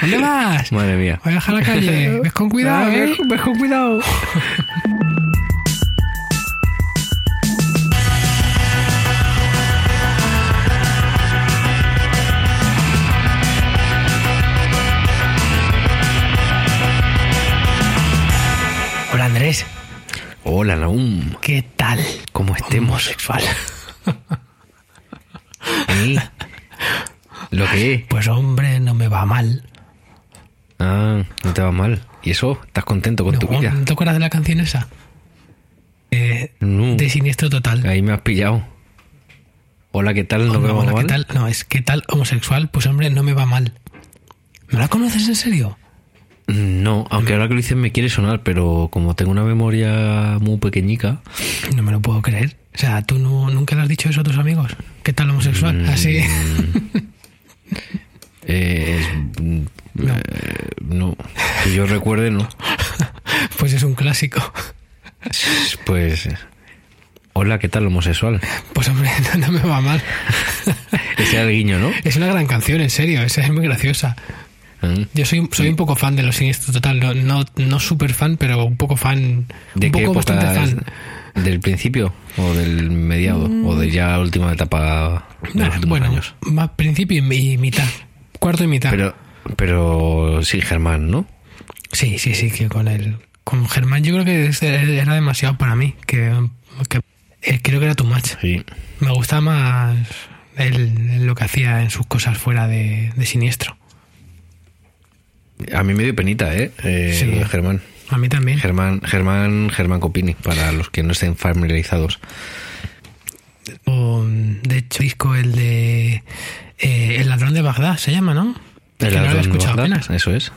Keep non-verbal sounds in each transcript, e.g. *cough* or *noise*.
¿Dónde vas? Madre mía. Voy a dejar la calle. Ves con cuidado, Ah, ¿eh? ves- con cuidado. Hola, Andrés. Hola, Naum. ¿Qué tal? ¿Cómo estemos? Homosexual. ¿Eh? ¿Lo que? Pues hombre, no me va mal. Ah, no te va mal. ¿Y eso? ¿Estás contento con tu No, vida? ¿No te acuerdas de la canción esa? Eh, No. De siniestro total. Ahí me has pillado. Hola, ¿qué tal? ¿No Hombre, me va hola, ¿qué mal? tal? No, es ¿qué tal homosexual? Pues hombre, no me va mal. ¿No la conoces en serio? No, aunque ahora que lo dices me quiere sonar, pero como tengo una memoria muy pequeñica, No me lo puedo creer. O sea, ¿tú no, nunca le has dicho eso a tus amigos? ¿Qué tal homosexual? Mm. Así. eh, *laughs* es- No. eh, no. Que yo recuerde, no. *laughs* Pues es un clásico. Pues. Hola, ¿qué tal, homosexual? Pues hombre, *laughs* no, no me va mal. *laughs* Ese era el guiño, ¿no? Es una gran canción, en serio. Esa es muy graciosa. Mm. Yo soy, soy un poco fan de los siniestros total. No, no, no súper fan, pero un poco fan. ¿De un qué poco época? bastante fan. ¿Del principio? ¿O del mediado? ¿O de ya la última etapa de Nah, los últimos bueno, años? más principio y, y mitad. Cuarto y mitad. Pero, pero sí, Germán, ¿no? Sí, sí, sí, que con el con Germán yo creo que era demasiado para mí, que, que eh, creo que era tu match. Sí. Me gustaba más él, lo que hacía en sus cosas fuera de, de siniestro. A mí me dio penita, ¿eh? eh Sí. Germán. A mí también. Germán, Germán, Germán Copini, para los que no estén familiarizados. O, de hecho, disco el de eh, El ladrón de Bagdad se llama, ¿no? Que no lo he ladrón de escuchado Bagdad, apenas. Eso es.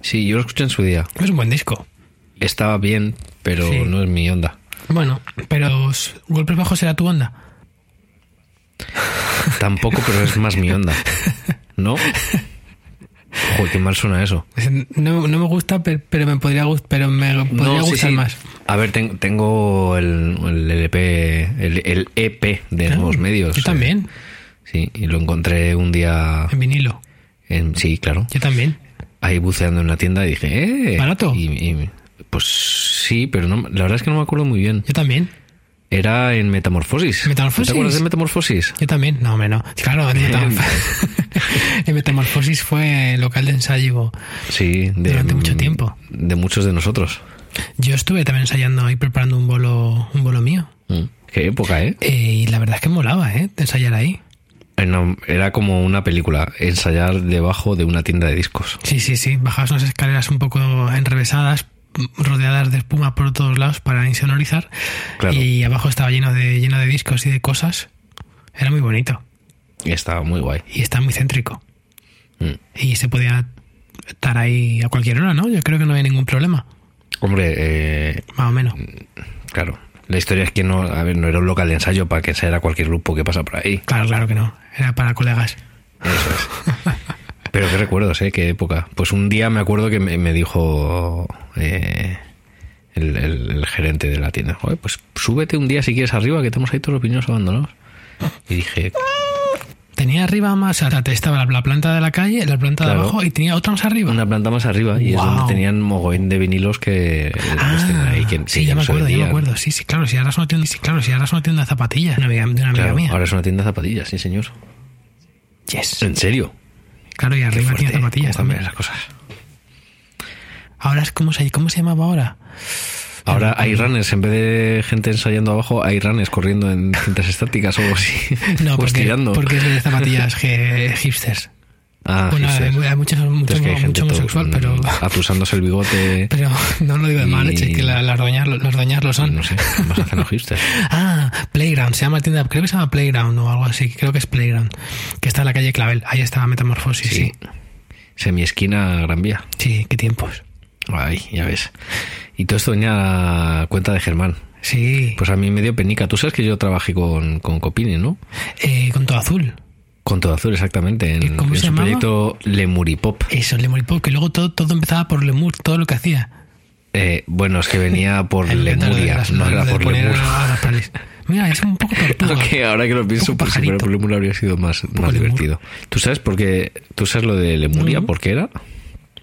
Sí, yo lo escuché en su día. Es un buen disco. Estaba bien, pero Sí. no es mi onda. Bueno, pero Golpes Bajos será tu onda. *laughs* Tampoco, pero es más mi onda. ¿No? Joder, qué mal suena eso. Es- No, no me gusta, pe- pero me podría, pero me podría No, sí, gustar sí. más. A ver, ten- tengo el, el LP, el, el EP de Ah, nuevos medios. Yo eh, también, sí, y lo encontré un día en vinilo. en. Sí, claro. Yo también. Ahí buceando en una tienda y dije, ¡eh! ¿Barato? Y, y- pues sí, pero no, la verdad es que no me acuerdo muy bien. Yo también. Era en Metamorfosis. ¿Metamorfosis? ¿Te acuerdas de Metamorfosis? Yo también. No, hombre, no. Claro, en, Metamorf- *laughs* en Metamorfosis fue local de ensayo. Sí, de, Durante mucho tiempo. De muchos de nosotros. Yo estuve también ensayando ahí preparando un bolo, un bolo mío. Mm, Qué época, ¿eh? Eh, y la verdad es que molaba, ¿eh? De ensayar ahí. Era- como una película, ensayar debajo de una tienda de discos. Sí, sí, sí. Bajabas unas escaleras un poco enrevesadas, rodeadas de espuma por todos lados para insonorizar. Claro. Y abajo estaba lleno de, lleno de discos y de cosas. Era muy bonito. Y estaba muy guay. Y está muy céntrico. Mm. Y se podía estar ahí a cualquier hora, ¿no? Yo creo que no hay ningún problema. Hombre, eh, Más o menos. claro. La historia es que no, a ver, no era un local de ensayo para que ensayara cualquier grupo que pasa por ahí. Claro, claro que no. Era para colegas. Eso es. *laughs* Pero qué recuerdos, ¿eh? Qué época. Pues un día me acuerdo que me, me dijo eh, el, el- el gerente de la tienda, "Joder, pues súbete un día si quieres arriba, que tenemos ahí todos los piñones abandonados. Y dije, Tenía arriba más, o sea, estaba la, la planta de la calle, la planta Claro. de abajo y tenía otra más arriba. una planta más arriba y es donde tenían mogollón de vinilos que Ah, tenían ahí, que sí, ya me acuerdo, ya me acuerdo. Sí, sí, claro, si ahora es una tienda, sí, claro, si ahora es una tienda de zapatillas, una amiga, de una amiga Claro, mía. ahora es una tienda de zapatillas, sí señor. Yes. ¿En serio? Claro, y arriba tiene zapatillas también. las cosas. Ahora es como se, ¿cómo se llamaba ahora? Ahora hay runners, en vez de gente ensayando abajo, hay runners corriendo en cintas estáticas o algo así. *laughs* No, porque, porque es de zapatillas hipsters. Ah, bueno, hay, hipsters. hay mucho, mucho, Es que hay mucho homosexual, pero, *laughs* Atusándose el bigote. pero no lo digo de Y- leche, que la- las doñas, las doñas lo son. No sé, más hacen los hipsters. *laughs* Ah, Playground, se llama la tienda, creo que se llama Playground o algo así, creo que es Playground, que está en la calle Clavel, ahí está Metamorfosis, sí. Sí. Semi-esquina Gran Vía. Sí, qué tiempos. Ay, ya ves. Y todo esto venía a cuenta de Germán. Sí, Pues a mí me dio penica. Tú sabes que yo trabajé con, con Copini, ¿no? eh, con todo azul. Con Todo Azul, exactamente. En, ¿Cómo en se su llamaba? proyecto Lemuripop. Eso, Lemur Pop, que luego todo, todo empezaba por Lemur, todo lo que hacía. Eh, bueno, es que venía *laughs* por Lemuria, las- no era por Lemur. Mira, es un poco *laughs* tortuga. Aunque ahora que lo pienso, pues si fuera por Lemur habría sido más, más divertido. ¿Tú sabes por qué? ¿Tú sabes lo de Lemuria? No. ¿Por qué era?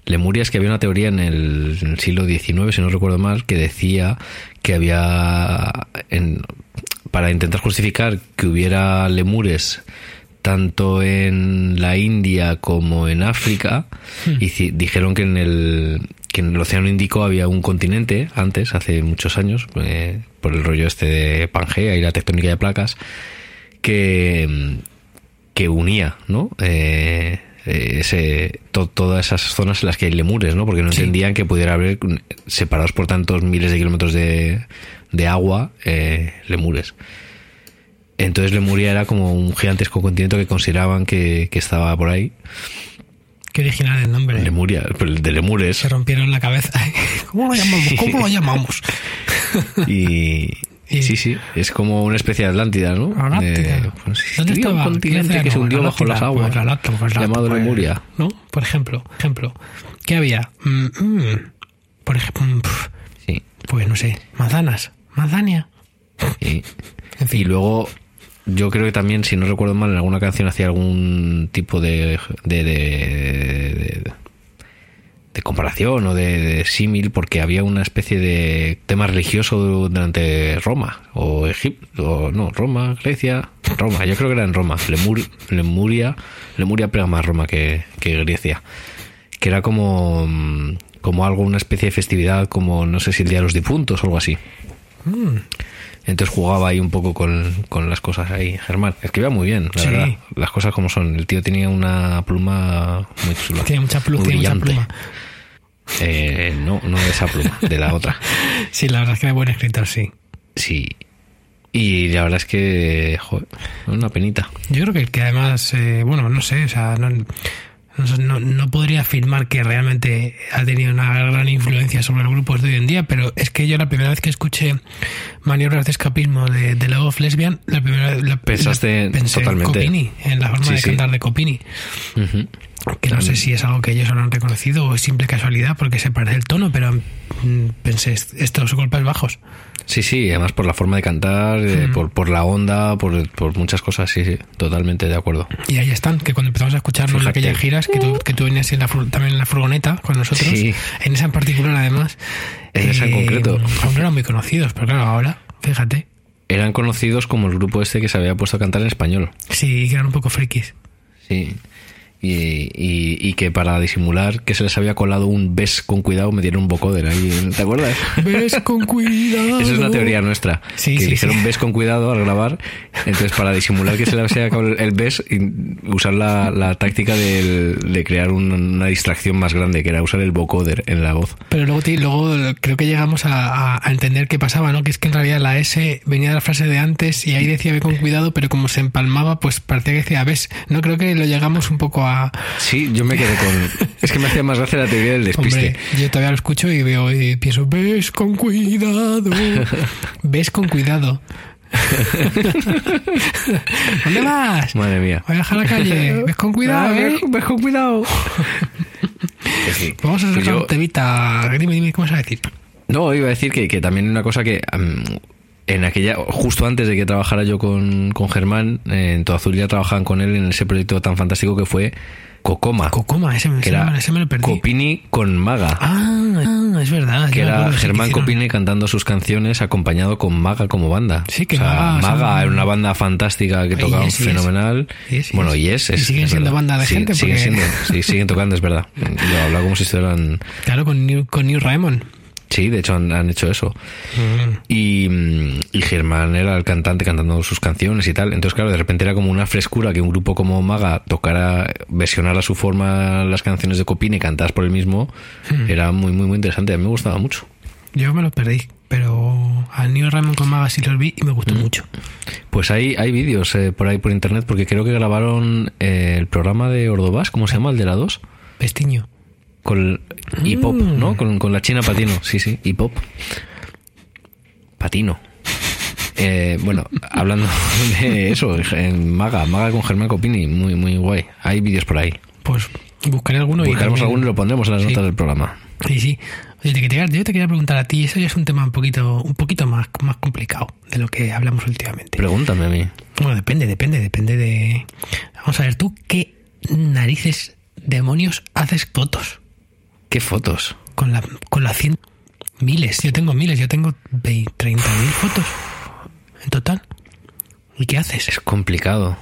Lemuria es que había una teoría en el, en el siglo XIX, si no recuerdo mal, que decía que había, en- para intentar justificar que hubiera lemures tanto en la India como en África, y ci- dijeron que en el que en el Océano Índico había un continente antes, hace muchos años, eh, por el rollo este de Pangea y la tectónica de placas, que, que unía, ¿no? Eh, ese, to- todas esas zonas en las que hay lemures, ¿no? Porque no Sí. entendían que pudiera haber, separados por tantos miles de kilómetros de, de agua, eh, lemures. Entonces Lemuria era como un gigantesco continente que consideraban que, que estaba por ahí. Qué original el nombre. Lemuria, de lemures. Se rompieron la cabeza. *laughs* ¿Cómo lo llamamos? ¿Cómo lo llamamos? *laughs* Y, Y- sí, sí, es como una especie de Atlántida, ¿no? Atlántida. Eh, pues, ¿Dónde estaba? un continente ¿Qué que se hundió bajo las aguas, Pues pues la- llamado Lemuria. ¿No? Por ejemplo, ejemplo. ¿Qué había? Mm, mm. por ejemplo, pf, Sí, pues no sé, manzanas, manzania. sí. En fin. Y luego, yo creo que también, si no recuerdo mal, en alguna canción hacía algún tipo de, de, de, de- de comparación o de, símil, porque había una especie de tema religioso durante Roma, o Egipto, o no, Roma, Grecia, Roma, yo creo que era en Roma, Lemur, Lemuria, Lemuria pega más Roma que, que Grecia, que era como, como algo, una especie de festividad, como no sé si el Día de los Difuntos o algo así. Mm, Entonces jugaba ahí un poco con, con las cosas ahí. Germán, escribía muy bien, la Sí. verdad. Las cosas como son. El tío tenía una pluma muy chula. tiene mucha pluma, muy tiene mucha brillante. pluma. Eh, no, no de esa pluma, de la otra. *laughs* Sí, la verdad es que era buen escritor, sí. Sí. Y la verdad es que, joder, una penita. Yo creo que, que además, eh, bueno, no sé, o sea, no, no, no- no podría afirmar que realmente ha tenido una gran influencia sobre los grupos de hoy en día, pero es que yo la primera vez que escuché maniobras de escapismo de, de Love of Lesbian, la primera la, Pensaste la- pensé totalmente. en Copini, en la forma Sí, de sí. cantar de Copini, que no sé si es algo que ellos lo han reconocido o es simple casualidad porque se parece el tono, pero mm, pensé, estos golpes bajos. Sí, sí, además por la forma de cantar, eh, Mm. por, por la onda, por, por muchas cosas, sí, sí, totalmente de acuerdo. Y ahí están, que cuando empezamos a escucharnos en aquellas giras, que tú, que tú venías en la, también en la furgoneta con nosotros, Sí. en esa en particular además. En esa en concreto. Aún no eran muy conocidos, pero claro, ahora, fíjate. Eran conocidos como el grupo este que se había puesto a cantar en español. Sí, que eran un poco frikis. Sí. Y, y, y que para disimular que se les había colado un bes con cuidado me dieron un vocoder ahí. ¿Te acuerdas? *laughs* Ves con cuidado. Esa es una teoría nuestra. Sí, que sí, dijeron sí. ves con cuidado al grabar. Entonces, para disimular que se les había colado el ves, usar la, la táctica de crear un- una distracción más grande, que era usar el vocoder en la voz. Pero luego, creo que llegamos a, a- a entender qué pasaba, ¿no? Que es que en realidad la S venía de la frase de antes y ahí decía ve con cuidado, pero como se empalmaba, pues parecía que decía ves. No creo que lo llegamos un poco a... Sí, yo me quedé con. *laughs* Es que me hacía más gracia la teoría del despiste. Hombre, yo todavía lo escucho y veo y pienso, ves con cuidado, *laughs* ves con cuidado. *laughs* ¿Dónde vas? Madre mía. Voy a dejar la calle, ves con cuidado, Ah, ¿eh? ves, con cuidado. Sí. Vamos a Pues sacar yo- un temita. Dime, dime, ¿cómo se va a decir? No, iba a decir que, que también una cosa que en aquella, justo antes de que trabajara yo con, con Germán, eh, en Todo Azul ya trabajaban con él en ese proyecto tan fantástico que fue Cocoma, Cocoma, ese, me- que era ese me lo perdí. Copini con Maga. Ah, ah, es verdad. que era Germán Copini cantando sus canciones acompañado con Maga como banda. Sí, que O sea, Maga- Maga son- era una banda fantástica que tocaba es, y es. fenomenal. Y es, y bueno, y es. Y es- siguen es siendo verdad. banda de Sí, gente, Siguen, porque- siendo, sí, siguen tocando, es verdad. Lo hablaba como si estuvieran... Claro, con New, con New Raymond. Sí, de hecho han, han hecho eso. Mm. Y, mm, y Germán era el cantante cantando sus canciones y tal. Entonces, claro, de repente era como una frescura que un grupo como Maga tocara, versionara a su forma las canciones de Copini cantadas por él mismo. Hmm. Era muy, muy, muy interesante. A mí me gustaba mucho. Yo me lo perdí, pero al New Raymond con Maga sí los vi y me gustó Mm. mucho. Pues hay, hay vídeos eh, por ahí por internet, porque creo que grabaron eh, el programa de Ordovás, ¿cómo se llama? El de la 2. Pestiño. Con y pop, Mm. ¿no? Con, con la China Patino, sí, sí, y pop. Patino. Eh, bueno, hablando *laughs* de eso, en Maga, Maga con Germán Copini, muy, muy guay. Hay vídeos por ahí. Pues buscaré alguno y también- alguno y lo pondremos en las Sí. notas del programa. Sí, sí. Oye, te quería- yo te quería preguntar a ti, eso ya es un tema un poquito, un poquito más, más complicado de lo que hablamos últimamente. Pregúntame a mí. Bueno, depende, depende, depende de. Vamos a ver, tú qué narices demonios haces fotos ¿Qué fotos? con la con la 100 miles. Yo tengo miles, yo tengo 30 mil fotos en total. ¿Y qué haces? Es complicado.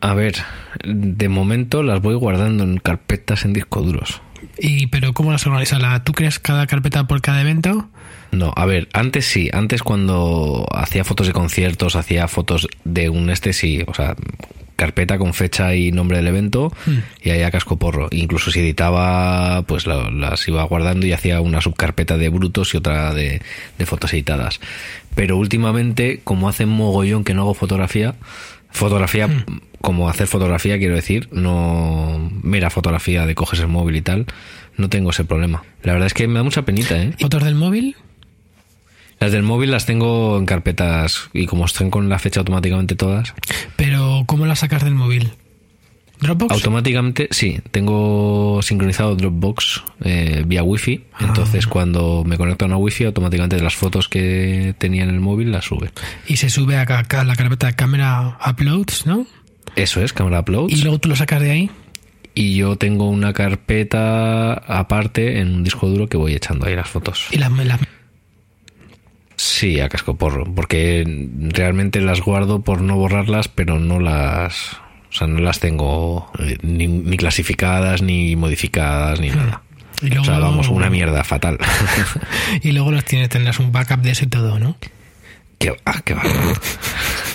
A ver, de momento las voy guardando en carpetas en disco duros. Y pero cómo las organizas? ¿La- ¿Tú creas cada carpeta por cada evento? No, a ver, antes sí, antes cuando hacía fotos de conciertos, hacía fotos de un este sí, o sea, carpeta con fecha y nombre del evento Hmm. y ahí a casco porro. Incluso si editaba, pues la- las iba guardando y hacía una subcarpeta de brutos y otra de, de fotos editadas. Pero últimamente, como hace mogollón que no hago fotografía, fotografía, Hmm. como hacer fotografía quiero decir, no mera fotografía de coges el móvil y tal, no tengo ese problema. La verdad es que me da mucha penita, ¿eh? ¿Fotos del móvil? Las del móvil las tengo en carpetas y como están con la fecha automáticamente todas, Pero ¿cómo las sacas del móvil? ¿Dropbox? automáticamente sí, tengo sincronizado Dropbox eh, vía Wi-Fi, entonces cuando me conecto a una Wi-Fi automáticamente las fotos que tenía en el móvil las sube. y se sube a, la carpeta de cámara uploads, ¿no? Eso es, cámara uploads. Y luego tú lo sacas de ahí. Y yo tengo una carpeta aparte en un disco duro que voy echando ahí las fotos. Y las, las- Sí, a casco porro, porque realmente las guardo por no borrarlas, pero no las, o sea, no las tengo eh, ni, ni clasificadas, ni modificadas, ni nada. y luego, O sea, vamos, una mierda fatal. *laughs* Y luego las tienes, tendrás un backup de eso y todo, ¿no? qué, ah, qué va.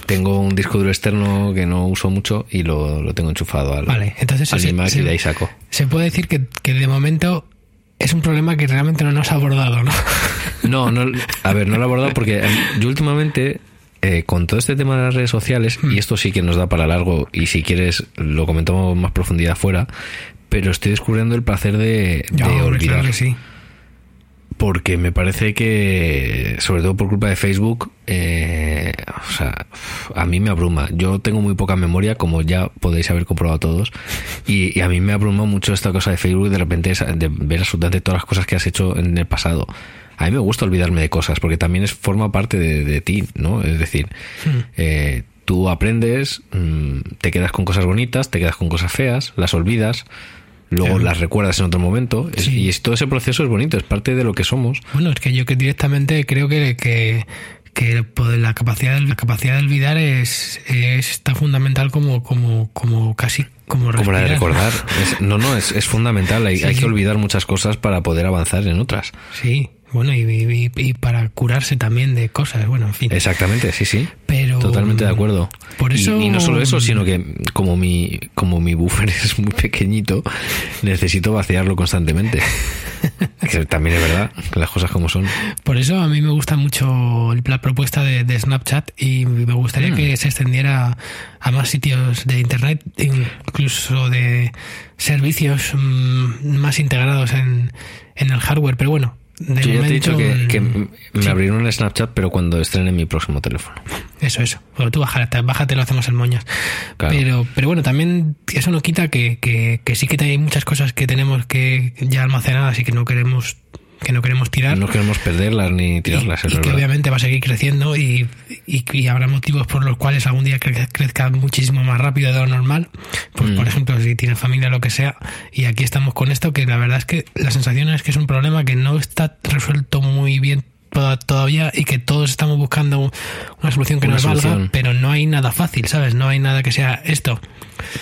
Tengo un disco duro externo que no uso mucho y lo, lo tengo enchufado al, Vale, entonces al se- iMac se- y de ahí saco. Se puede decir que, que de momento es un problema que realmente no nos ha abordado, ¿no? *laughs* No, no, a ver, no lo he abordado porque eh, yo últimamente, eh, con todo este tema de las redes sociales, Hmm. y esto sí que nos da para largo, y si quieres lo comentamos más profundidad fuera, pero estoy descubriendo el placer de, de olvidar. claro que sí. Porque me parece que, sobre todo por culpa de Facebook, eh, o sea, a mí me abruma. Yo tengo muy poca memoria, como ya podéis haber comprobado todos, y, y a mí me abruma mucho esta cosa de Facebook de repente de ver absolutamente todas las cosas que has hecho en el pasado. A mí me gusta olvidarme de cosas, porque también es forma parte de, de ti, ¿no? Es decir, eh, tú aprendes, mm, te quedas con cosas bonitas, te quedas con cosas feas, las olvidas, luego Claro. las recuerdas en otro momento, Sí. y es- todo ese proceso es bonito, es parte de lo que somos. Bueno, es que yo que directamente creo que, que, que la capacidad la capacidad de olvidar es, es tan fundamental como, como, como casi como Como la de recordar. Es- no, no, es, es fundamental. Hay, Sí, hay que olvidar muchas cosas para poder avanzar en otras. Sí, bueno, y, y- y para curarse también de cosas, bueno, en fin. Exactamente, sí, sí. Pero Totalmente de acuerdo. Por Y- eso- y, no solo eso, sino que como mi, como mi buffer *laughs* es muy pequeñito, necesito vaciarlo constantemente. *laughs* que también es verdad, que las cosas como son. Por eso a mí me gusta mucho la propuesta de, de Snapchat y me gustaría Mm. que se extendiera a más sitios de Internet, incluso de servicios mm, más integrados en, en el hardware. Pero bueno, de Yo ya te he momento, dicho que, que me sí, abriré un Snapchat, pero cuando estrene mi próximo teléfono. Eso, eso. Bueno, tú bájate, bájate, lo hacemos en moñas. Claro. Pero, pero bueno, también eso no quita que, que, que sí que hay muchas cosas que tenemos que ya almacenadas y que no queremos que no queremos tirar. No queremos perderlas ni tirarlas, y, y que obviamente va a seguir creciendo y, y- y habrá motivos por los cuales algún día cre- crezca muchísimo más rápido de lo normal. Pues Mm. por ejemplo, si tienes familia o lo que sea, y aquí estamos con esto, que la verdad es que la sensación es que es un problema que no está resuelto muy bien toda- todavía y que todos estamos buscando una solución que Una nos valga, solución. pero no hay nada fácil, ¿sabes? No hay nada que sea esto.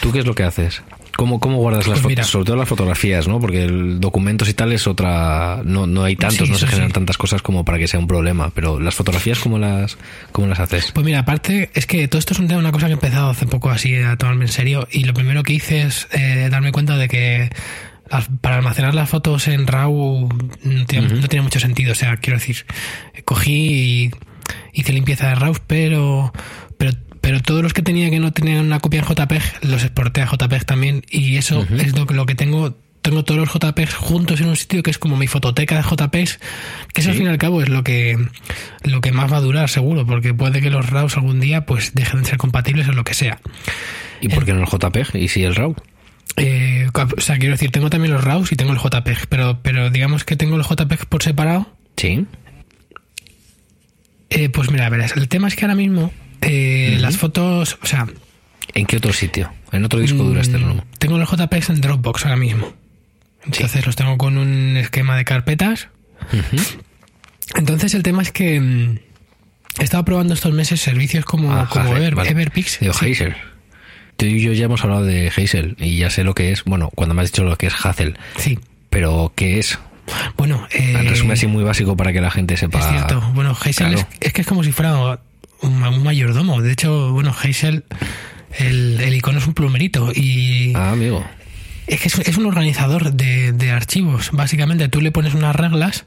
¿Tú qué es lo que haces? ¿Cómo, cómo guardas las Pues fotos? Sobre todo las fotografías, ¿no? Porque el documentos y tal es otra... No, no hay tantos, Sí, no se generan sí. tantas cosas como para que sea un problema. Pero las fotografías, ¿cómo las, cómo las haces? Pues mira, aparte, es que todo esto es un tema, una cosa que he empezado hace poco así a tomarme en serio y lo primero que hice es eh, darme cuenta de que para almacenar las fotos en RAW no tiene, no tiene mucho sentido. O sea, quiero decir, cogí y hice limpieza de RAW, pero, pero, todos los que tenía que no tenían una copia en JPEG los exporté a JPEG también y eso es lo que, lo que tengo. Tengo todos los JPEGs juntos en un sitio que es como mi fototeca de JPEGs, que eso al fin y al cabo es lo que, lo que más va a durar seguro, porque puede que los RAWs algún día pues dejen de ser compatibles o lo que sea. ¿Y por qué no el JPEG? ¿Y si el RAW? Eh, o sea, quiero decir, tengo también los RAWs y tengo el JPEG, pero, pero digamos que tengo el JPEG por separado. Sí. Eh, pues mira, verás, el tema es que ahora mismo eh, las fotos, o sea, ¿En qué otro sitio? ¿En otro disco duro mm, tengo los JPEGs en Dropbox ahora mismo. Entonces los tengo con un esquema de carpetas. Entonces el tema es que mm, he estado probando estos meses servicios como, Ah, como Ever- vale. Everpix. Digo, Sí. Hazel. Tú y yo ya hemos hablado de Hazel y ya sé lo que es. Bueno, cuando me has dicho lo que es Hazel. Sí. Pero, ¿qué es? Bueno, eh, En resumen así muy básico para que la gente sepa. Es cierto. Bueno, Hazel Claro. es, es que es como si fuera un, un mayordomo. De hecho, bueno, Hazel, el, el icono es un plumerito y Ah, amigo. es que es, es un organizador de, de archivos. Básicamente, tú le pones unas reglas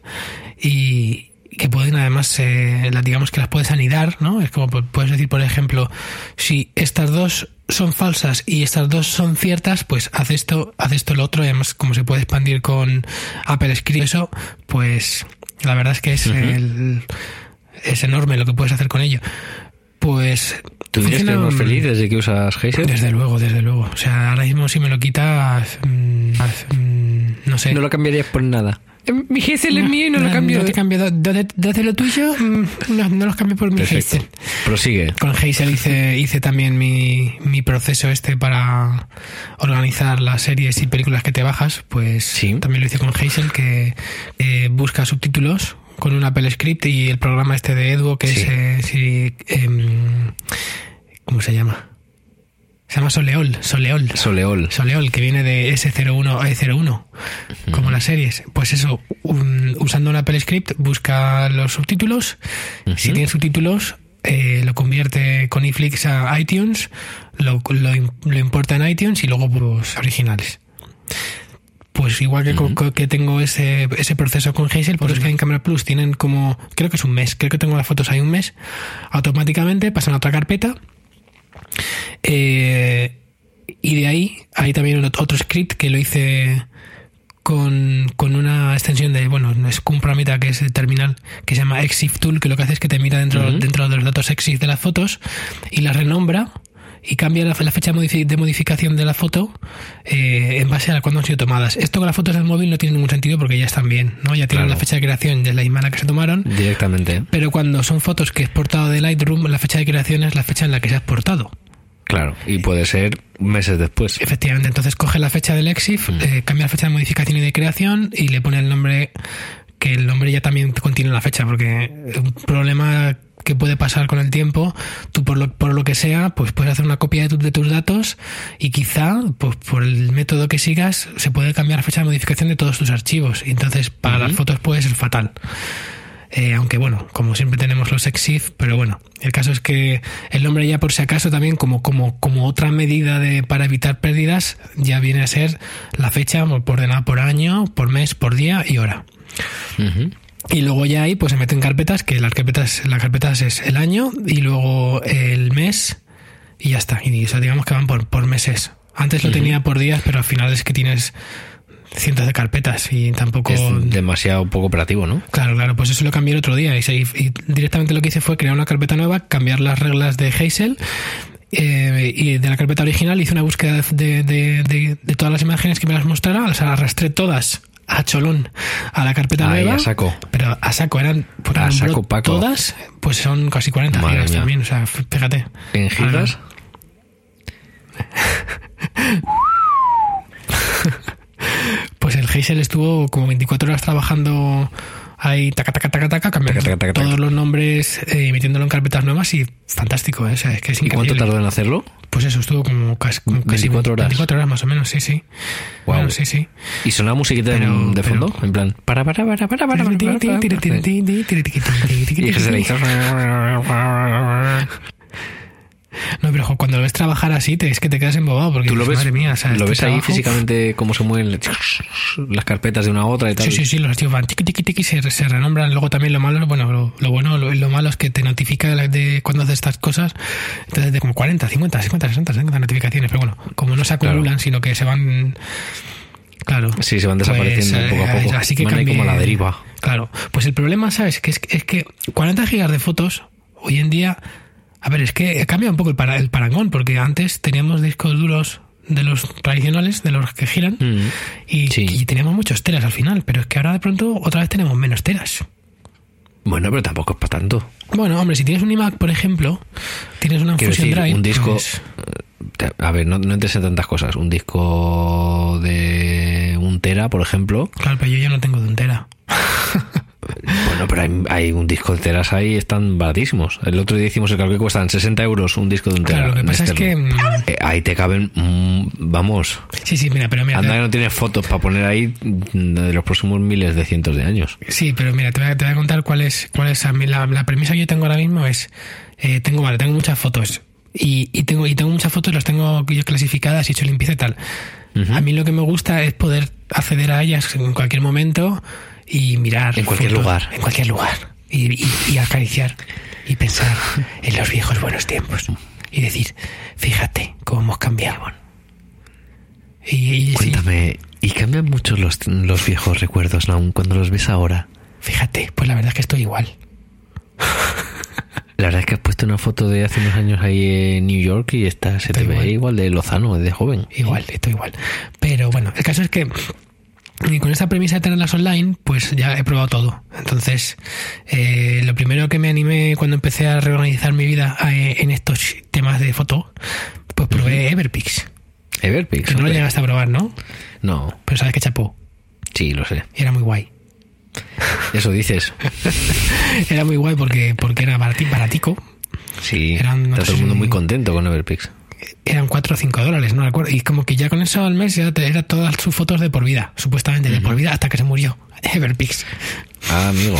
y que pueden además, eh, las- digamos que las puedes anidar, ¿no? Es como pu- puedes decir, por ejemplo, si estas dos son falsas y estas dos son ciertas, pues haz esto, haz esto, lo otro, y además como se puede expandir con Apple Script, eso, pues la verdad es que es, el- es enorme lo que puedes hacer con ello. Pues... ¿Tú dirías que eres más feliz desde que usas Hazel? desde luego, desde luego. O sea, ahora mismo si me lo quitas, mm, mm, no sé. No lo cambiarías por nada. Mi Hazel es mío y no lo No cambio. te cambio. De, de- de hacer lo tuyo, mm, no, no los cambio por mi Perfecto. Hazel. Prosigue. Con Hazel hice, hice también mi, mi proceso este para organizar las series y películas que te bajas. Pues Sí. también lo hice con Hazel, que eh, busca subtítulos con un Apple Script y el programa este de Edu, que Sí. es... eh, sí, em, ¿Cómo se llama? Se llama Soleol. Soleol. Soleol. Soleol, que viene de S01 a E01, como las series. Pues eso, un- usando un Apple Script, busca los subtítulos. Si tiene subtítulos, eh, lo convierte con iFlix a iTunes, lo, lo, lo importa en iTunes y luego los originales. Pues igual que, que tengo ese, ese proceso con Hazel, pues es que en Camera Plus tienen como, creo que es un mes, creo que tengo las fotos ahí un mes, automáticamente pasan a otra carpeta eh, y de ahí hay también otro script que lo hice con, con una extensión de, bueno, no es un programita que es de terminal que se llama EXIF Tool, que lo que hace es que te mira dentro, dentro de los datos EXIF de las fotos y las renombra y cambia la, la fecha de modifi- de modificación de la foto eh, en base a cuándo han sido tomadas. Esto con las fotos del móvil no tiene ningún sentido porque ya están bien, ¿no? Ya tienen Claro. la fecha de creación de la misma en la que se tomaron. Directamente. Pero cuando son fotos que he exportado de Lightroom, la fecha de creación es la fecha en la que se ha exportado. Claro. Y puede ser meses después. Efectivamente, entonces coge la fecha del EXIF, eh, cambia la fecha de modificación y de creación y le pone el nombre, que el nombre ya también contiene la fecha, porque un problema que puede pasar con el tiempo, tú por lo, por lo que sea, pues puedes hacer una copia de, tu- de tus datos y quizá, pues por el método que sigas, se puede cambiar la fecha de modificación de todos tus archivos. Y entonces para las fotos puede ser fatal. Eh, aunque bueno, como siempre tenemos los EXIF, pero bueno, el caso es que el nombre ya por si acaso también como, como, como otra medida de, para evitar pérdidas, ya viene a ser la fecha por ordenada por año, por mes, por día y hora. Y luego ya ahí pues se meten carpetas, que las carpetas, las carpetas es el año y luego el mes y ya está. Y eso digamos que van por, por meses. Antes lo tenía por días, pero al final es que tienes cientos de carpetas y tampoco... Es demasiado poco operativo, ¿no? Claro, claro, pues eso lo cambié el otro día y, se- y directamente lo que hice fue crear una carpeta nueva, cambiar las reglas de Hazel eh, y de la carpeta original hice una búsqueda de, de- de- de todas las imágenes que me las mostrara, o sea, las arrastré todas a cholón a la carpeta Ahí, nueva. a saco. Pero a saco, eran por A saco, Paco. todas, pues son casi 40 Madre gigas mía. también, o sea, fíjate. ¿En gigas? *laughs* Pues el Hazel estuvo como 24 horas trabajando ahí, taca, taca, taca, taca, cambiando Taca, taca, taca, todos los nombres eh, y metiéndolo en carpetas nuevas y fantástico, ¿eh? o sea, es que es ¿Y cuánto tardó en hacerlo? Pues eso, estuvo como casi, como casi 24 horas. 24 horas más o menos, sí, sí. Bueno, sí, sí. ¿Y sonaba musiquita de- Pero- de pero- fondo? En plan, para, para, para, para, para, para, para, para. Y que se le hizo... No, pero cuando lo ves trabajar así, te, es que te quedas embobado porque ¿Tú lo ves, madre mía, o sea, lo este ves ahí físicamente cómo se mueven las carpetas de una a otra y tal? Sí, sí, sí, los archivos van tiqui, tiqui, tiqui, se, se renombran. Luego también lo malo, bueno, lo, lo bueno, lo, lo malo es que te notifica de, de cuando haces estas cosas. Entonces, de como 40, 50, 50, 60, 60 notificaciones. Pero bueno, como no se acumulan, Claro. sino que se van. Claro. Sí, se van desapareciendo Pues, poco a eh, poco. Así que Van ahí como a la deriva. Claro. Pues el problema, ¿sabes? Que es, es que 40 gigas de fotos, hoy en día. A ver, es que cambia un poco el, para- el parangón, porque antes teníamos discos duros de los tradicionales, de los que giran, Mm. y, Sí. y teníamos muchos teras al final, pero es que ahora de pronto otra vez tenemos menos teras. Bueno, pero tampoco es para tanto. Bueno, hombre, si tienes un iMac, por ejemplo, tienes una Fusion Drive, un disco. pues, eh, A ver, no, no entres en tantas cosas. Un disco de un tera, por ejemplo. claro, pero yo ya no tengo de un tera. *laughs* Bueno, pero hay, hay un disco de teras ahí, están baratísimos. El otro día hicimos el cálculo que cuestan 60 euros un disco de un tera. Claro, lo que pasa es que... mm, Eh, ahí te caben. mm, vamos. Sí, sí, mira, pero mira... Anda te- que no tienes fotos para poner ahí mm, de los próximos miles de cientos de años. Sí, pero mira, te voy a, te voy a contar cuál es, cuál es a mí la, la premisa que yo tengo ahora mismo es, eh, tengo, vale, tengo muchas fotos y, y tengo y tengo muchas fotos, las tengo yo clasificadas y hecho limpieza y tal. A mí lo que me gusta es poder acceder a ellas en cualquier momento y mirar. En cualquier lugar. En cualquier lugar. Y, y- y acariciar y pensar *laughs* en los viejos buenos tiempos. Y decir, fíjate cómo hemos cambiado. Y, Cuéntame, ¿y cambian mucho los, los viejos recuerdos aún cuando los ves ahora? fíjate, pues la verdad es que estoy igual. *laughs* La verdad es que has puesto una foto de hace unos años ahí en New York y está, se te Estoy ve igual. igual de lozano, de joven. Igual, estoy igual. Pero bueno, el caso es que y con esta premisa de tenerlas online, pues ya he probado todo. Entonces, eh, lo primero que me animé cuando empecé a reorganizar mi vida eh, en estos temas de foto, pues probé Everpix. Everpix. Que no lo llegaste a probar, ¿no? No, Pero sabes que chapó. sí, lo sé. Y era muy guay. *laughs* Eso dices. *laughs* Era muy guay porque, porque era barati- baratico. Sí, Eran, no está todo el mundo muy contento con Everpix. Eran 4 o 5 dólares, no recuerdo. Y como que ya con eso al mes ya te- era todas sus fotos de por vida, supuestamente de por vida hasta que se murió. *laughs* Everpix. Ah, amigo.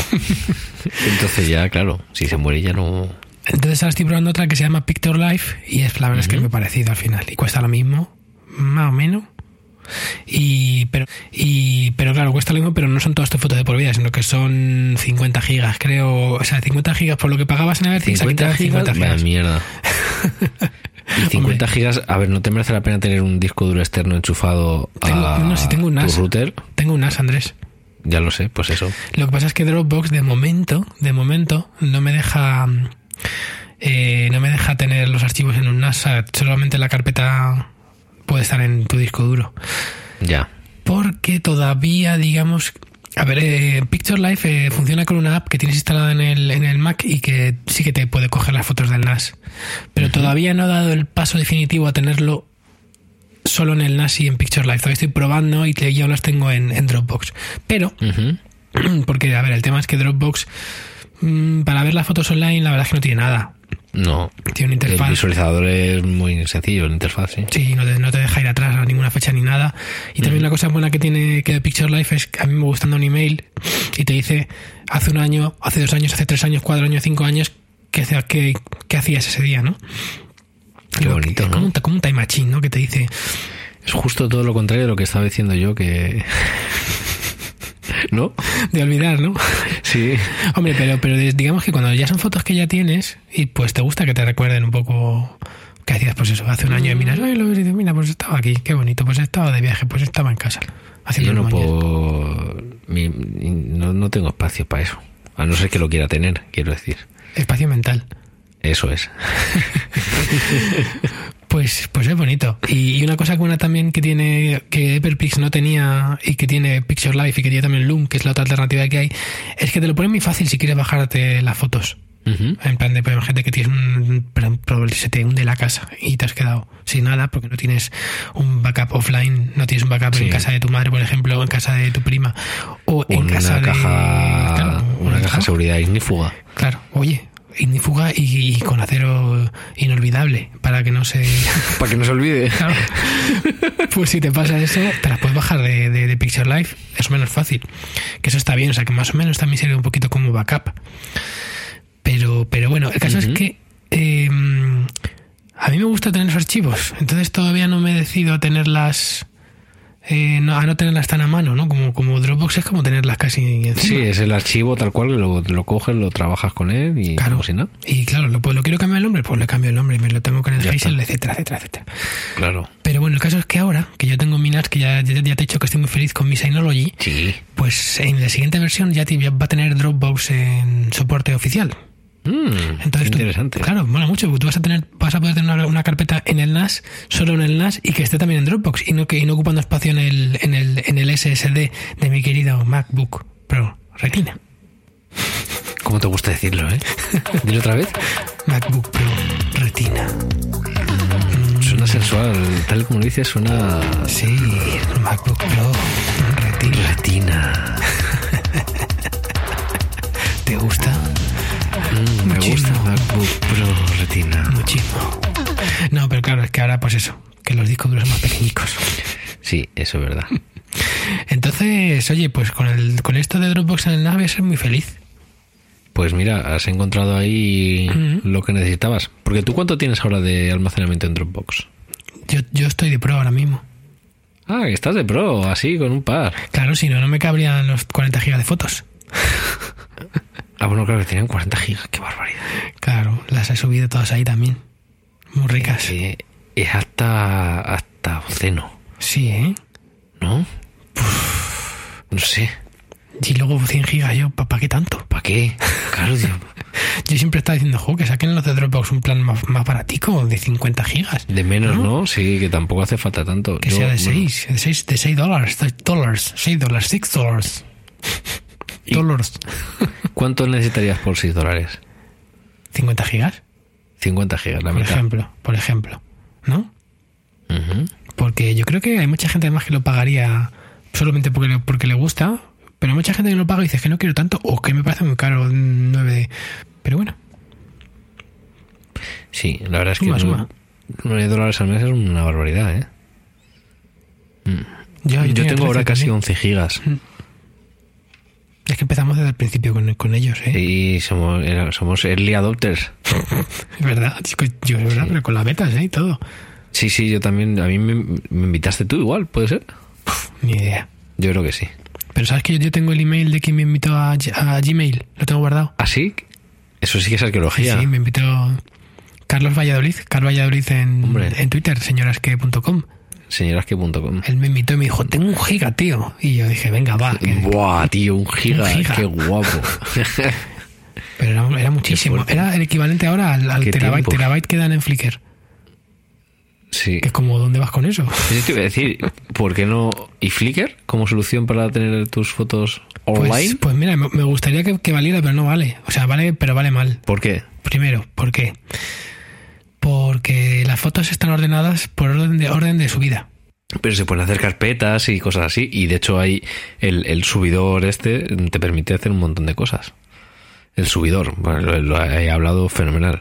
Entonces ya, claro, si se muere ya no... Entonces ahora estoy probando otra que se llama Picture Life y es la verdad es que me ha parecido al final y cuesta lo mismo, más o menos. Y pero y pero claro, cuesta lo mismo, pero no son todas tus fotos de por vida, sino que son 50 gigas, creo, o sea, 50 gigas por lo que pagabas en Everpix, aquí te 50 dan gigas, 50 vaya gigas. mierda. *laughs* Y 50 gigas, a ver, ¿no te merece la pena tener un disco duro externo enchufado Tengo- a no, si tengo un tu NAS. router? Tengo un NAS, Andrés. Ya lo sé, pues eso. Lo que pasa es que Dropbox de momento, de momento no me deja eh, no me deja tener los archivos en un NAS, solamente la carpeta puede estar en tu disco duro. Ya. porque todavía, digamos, a ver, eh, Picture Life eh, funciona con una app que tienes instalada en el, en el Mac y que sí que te puede coger las fotos del NAS, pero todavía no ha dado el paso definitivo a tenerlo solo en el NAS y en Picture Life. Todavía estoy probando y te- ya las tengo en, en Dropbox. Pero, *clears throat* porque, a ver, el tema es que Dropbox, mm, para ver las fotos online, la verdad es que no tiene nada. No. Tiene una El visualizador es muy sencillo, la interfaz, sí. Sí, no te, no te deja ir atrás a ninguna fecha ni nada. Y también una cosa buena que tiene que Picture Life es que a mí me gusta mandar un email y te dice hace un año, hace dos años, hace tres años, cuatro años, cinco años, qué, qué, qué hacías ese día, ¿no? Qué Lo que- bonito, ¿no? Como un, como un time machine, ¿no? Que te dice, Es justo todo lo contrario de lo que estaba diciendo yo, que... ¿No? de olvidar, ¿no? Sí. Hombre, pero, pero digamos que cuando ya son fotos que ya tienes y pues te gusta que te recuerden un poco que hacías, pues eso, hace un año y miras, ay, lo ves y dices, mira, pues estaba aquí, qué bonito, pues estaba de viaje, pues estaba en casa. Haciendo Yo no puedo... mi- no, no tengo espacio para eso. A no ser que lo quiera tener, quiero decir. Espacio mental. Eso es. *laughs* Pues, pues es bonito. Y, y una cosa buena también que tiene, que Everpix no tenía y que tiene Picture Life y que tiene también Loom, que es la otra alternativa que hay, es que te lo pone muy fácil si quieres bajarte las fotos. En plan de, ejemplo, gente que tienes un, se te hunde la casa y te has quedado sin nada porque no tienes un backup offline, no tienes un backup Sí. en casa de tu madre, por ejemplo, o en casa de tu prima, o en una casa de... caja, claro, una caja de seguridad ignífuga. Claro, oye, ignífuga y, y con acero inolvidable para que no se... *laughs* Para que no se olvide. Claro. Pues si te pasa eso, te las puedes bajar de, de, de Picture Life, es menos fácil. Que eso está bien, o sea que más o menos también sirve un poquito como backup. Pero, pero bueno, el caso es que eh, a mí me gusta tener los archivos, entonces todavía no me decido a tenerlas. Eh, no, a no tenerlas tan a mano, ¿no? Como, como Dropbox es como tenerlas casi encima. Sí, es el archivo tal cual, lo, lo coges, lo trabajas con él y Claro. como si no. Y claro, lo, pues, lo quiero cambiar el nombre, pues le cambio el nombre, me lo tengo con el Hazel, etcétera, etcétera, etcétera. Claro. Pero bueno, el caso es que ahora, que yo tengo mi NAS, que ya, ya, ya te he dicho que estoy muy feliz con mi Synology, Sí. pues en la siguiente versión ya te- ya va a tener Dropbox en soporte oficial. Mm, Entonces tú- interesante. claro, mola mucho, porque tú vas a tener, vas a poder tener una, una carpeta en el NAS, solo en el NAS, y que esté también en Dropbox, y no que y no ocupando espacio en el, en el, en el SSD de mi querido MacBook Pro Retina. ¿Cómo te gusta decirlo, eh? Dilo otra vez. MacBook Pro Retina. Suena sensual, tal como lo dices, suena... Sí, MacBook Pro Retina. Retina. *laughs* ¿Te gusta? Mm, me gusta MacBook Pro Retina. Muchísimo. No, pero claro, es que ahora pues eso, que los discos duros son más pequeñicos. Sí, eso es verdad. *laughs* Entonces, oye, pues con, el, con esto de Dropbox en el NAS voy a ser muy feliz. Pues mira, has encontrado ahí lo que necesitabas. Porque tú cuánto tienes ahora de almacenamiento en Dropbox? Yo, yo estoy de pro ahora mismo. Ah, que estás de pro, así, con un par. Claro, si no, no me cabrían los 40 gigas de fotos. *laughs* Ah, bueno, claro que tienen 40 gigas, qué barbaridad. Claro, las he subido todas ahí también. Muy ricas. Eh, es hasta, hasta oceno, Sí, ¿eh? ¿no? No sé, Y luego 100 gigas yo, ¿para qué tanto? ¿para qué? Claro, tío. *laughs* Yo siempre estaba diciendo, jo, que saquen los de Dropbox un plan más, más baratico, de 50 gigas. De menos, ¿No? ¿no? Sí, que tampoco hace falta tanto. Que Yo, sea de bueno, 6, de 6, de 6 dólares, 6 dólares, 6 dólares, 6 dólares. Dólares. *laughs* ¿Cuánto necesitarías por 6 dólares? 50 gigas, 50 gigas, la por mitad. ejemplo, por ejemplo, ¿no? Porque yo creo que hay mucha gente además que lo pagaría solamente porque le, porque le gusta, pero hay mucha gente que lo paga y dice que no quiero tanto o que me parece muy caro 9 Pero bueno, Sí, la verdad es que Suma, 9, suma. dólares al mes es una barbaridad, ¿eh? yo, Yo, tengo ahora 13 casi también. 11 gigas. Es que empezamos desde el principio con, con ellos, ¿eh? Y somos, somos early adopters. *laughs* Es verdad, yo es verdad, pero con las betas, ¿eh? Y todo. Sí, sí, yo también. A mí me, me invitaste tú igual, ¿puede ser? Ni idea. Yo creo que sí. Pero sabes que yo, yo tengo el email de quien me invitó a, Gmail, lo tengo guardado. ¿Ah, sí? Eso sí que es Sí, arqueología. sí, me invitó Carlos Valladolid, Carlos Valladolid en, Hombre. en Twitter, señorasque.com. Señorasque.com. Él me invitó y me dijo, tengo un giga, tío. Y yo dije, venga, va. que- Buah, tío, un giga. Un giga. Qué guapo. *laughs* Pero era, era muchísimo. Era el equivalente ahora al, terabyte, terabyte que dan en Flickr. sí. Que es como, ¿dónde vas con eso? Eso te iba a decir, ¿por qué no? ¿Y Flickr como solución para tener tus fotos online? Pues, pues mira, me me gustaría que, que valiera, pero no vale. O sea, vale, pero vale mal. ¿Por qué? Primero, ¿por qué? Porque las fotos están ordenadas por orden de, orden de subida. Pero se pueden hacer carpetas y cosas así. Y de hecho hay el, el subidor este te permite hacer un montón de cosas. El subidor, bueno, lo, lo he hablado fenomenal.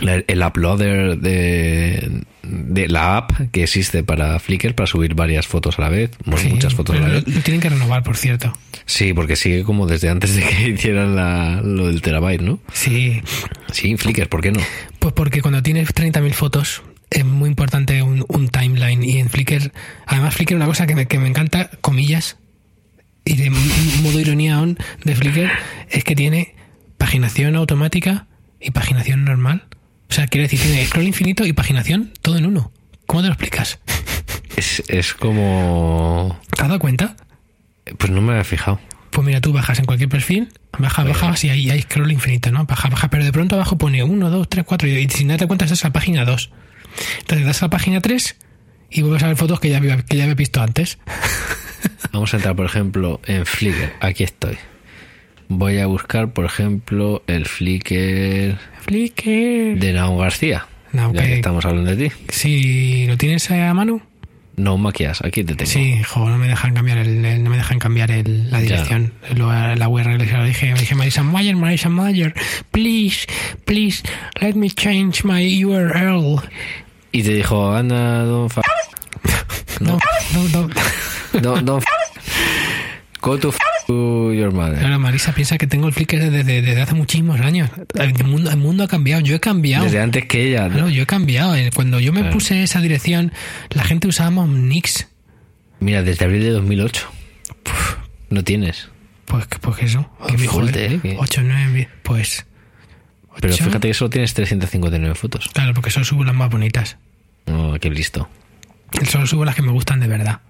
El uploader de, de la app que existe para Flickr para subir varias fotos a la vez, bueno, Sí, muchas fotos a la vez. lo tienen que renovar, por cierto. Sí, porque sigue como desde antes de que *laughs* hicieran la- lo del terabyte, ¿no? Sí, Sí, Flickr, ¿por qué no? pues porque cuando tienes 30.000 fotos es muy importante un, un timeline. Y en Flickr, además Flickr una cosa que me, que me encanta, comillas, y de modo ironía on de Flickr, es que tiene paginación automática y paginación normal. O sea, quiere decir, tiene scroll infinito y paginación todo en uno. ¿Cómo te lo explicas? Es, es como... ¿Te has dado cuenta? Pues no me había fijado. Pues mira, tú bajas en cualquier perfil, bajas, bajas y ahí hay scroll infinito, ¿no? Baja, baja, pero de pronto abajo pone 1, 2, 3, 4 y si no te cuentas estás a la página 2. Entonces das a la página 3 y vuelves a ver fotos que ya había, que ya había visto antes. Vamos a entrar, por ejemplo, en Flickr. Aquí estoy. Voy a buscar, por ejemplo, el Flickr Flickr. de Nao García. Ya que- que estamos hablando de ti. Si lo tienes a mano, No maquillas, aquí te tengo. sí, jo, no me dejan cambiar el, el- no me dejan cambiar el- la dirección, Lo- la URL, se lo dije, me dije Marisa Mayer, Marisa Mayer, please, please, let me change my URL. Y te dijo, anda, don fa... *laughs* No, no, no. Don, don fa- *laughs* Go to to your mother. Claro, Marisa piensa que tengo el Flickr desde, desde hace muchísimos años. El mundo, el mundo ha cambiado, yo he cambiado. Desde antes que ella. Claro, yo he cambiado. Eh, Cuando yo me Claro. puse esa dirección, la gente usábamos Nix. Mira, desde abril de 2008. No tienes. Pues, pues eso. Qué fuerte, ¿eh? Que- 8, 9, pues. Pero fíjate que solo tienes 359 fotos. Claro, porque solo subo las más bonitas. Oh, qué listo. Solo subo las que me gustan de verdad.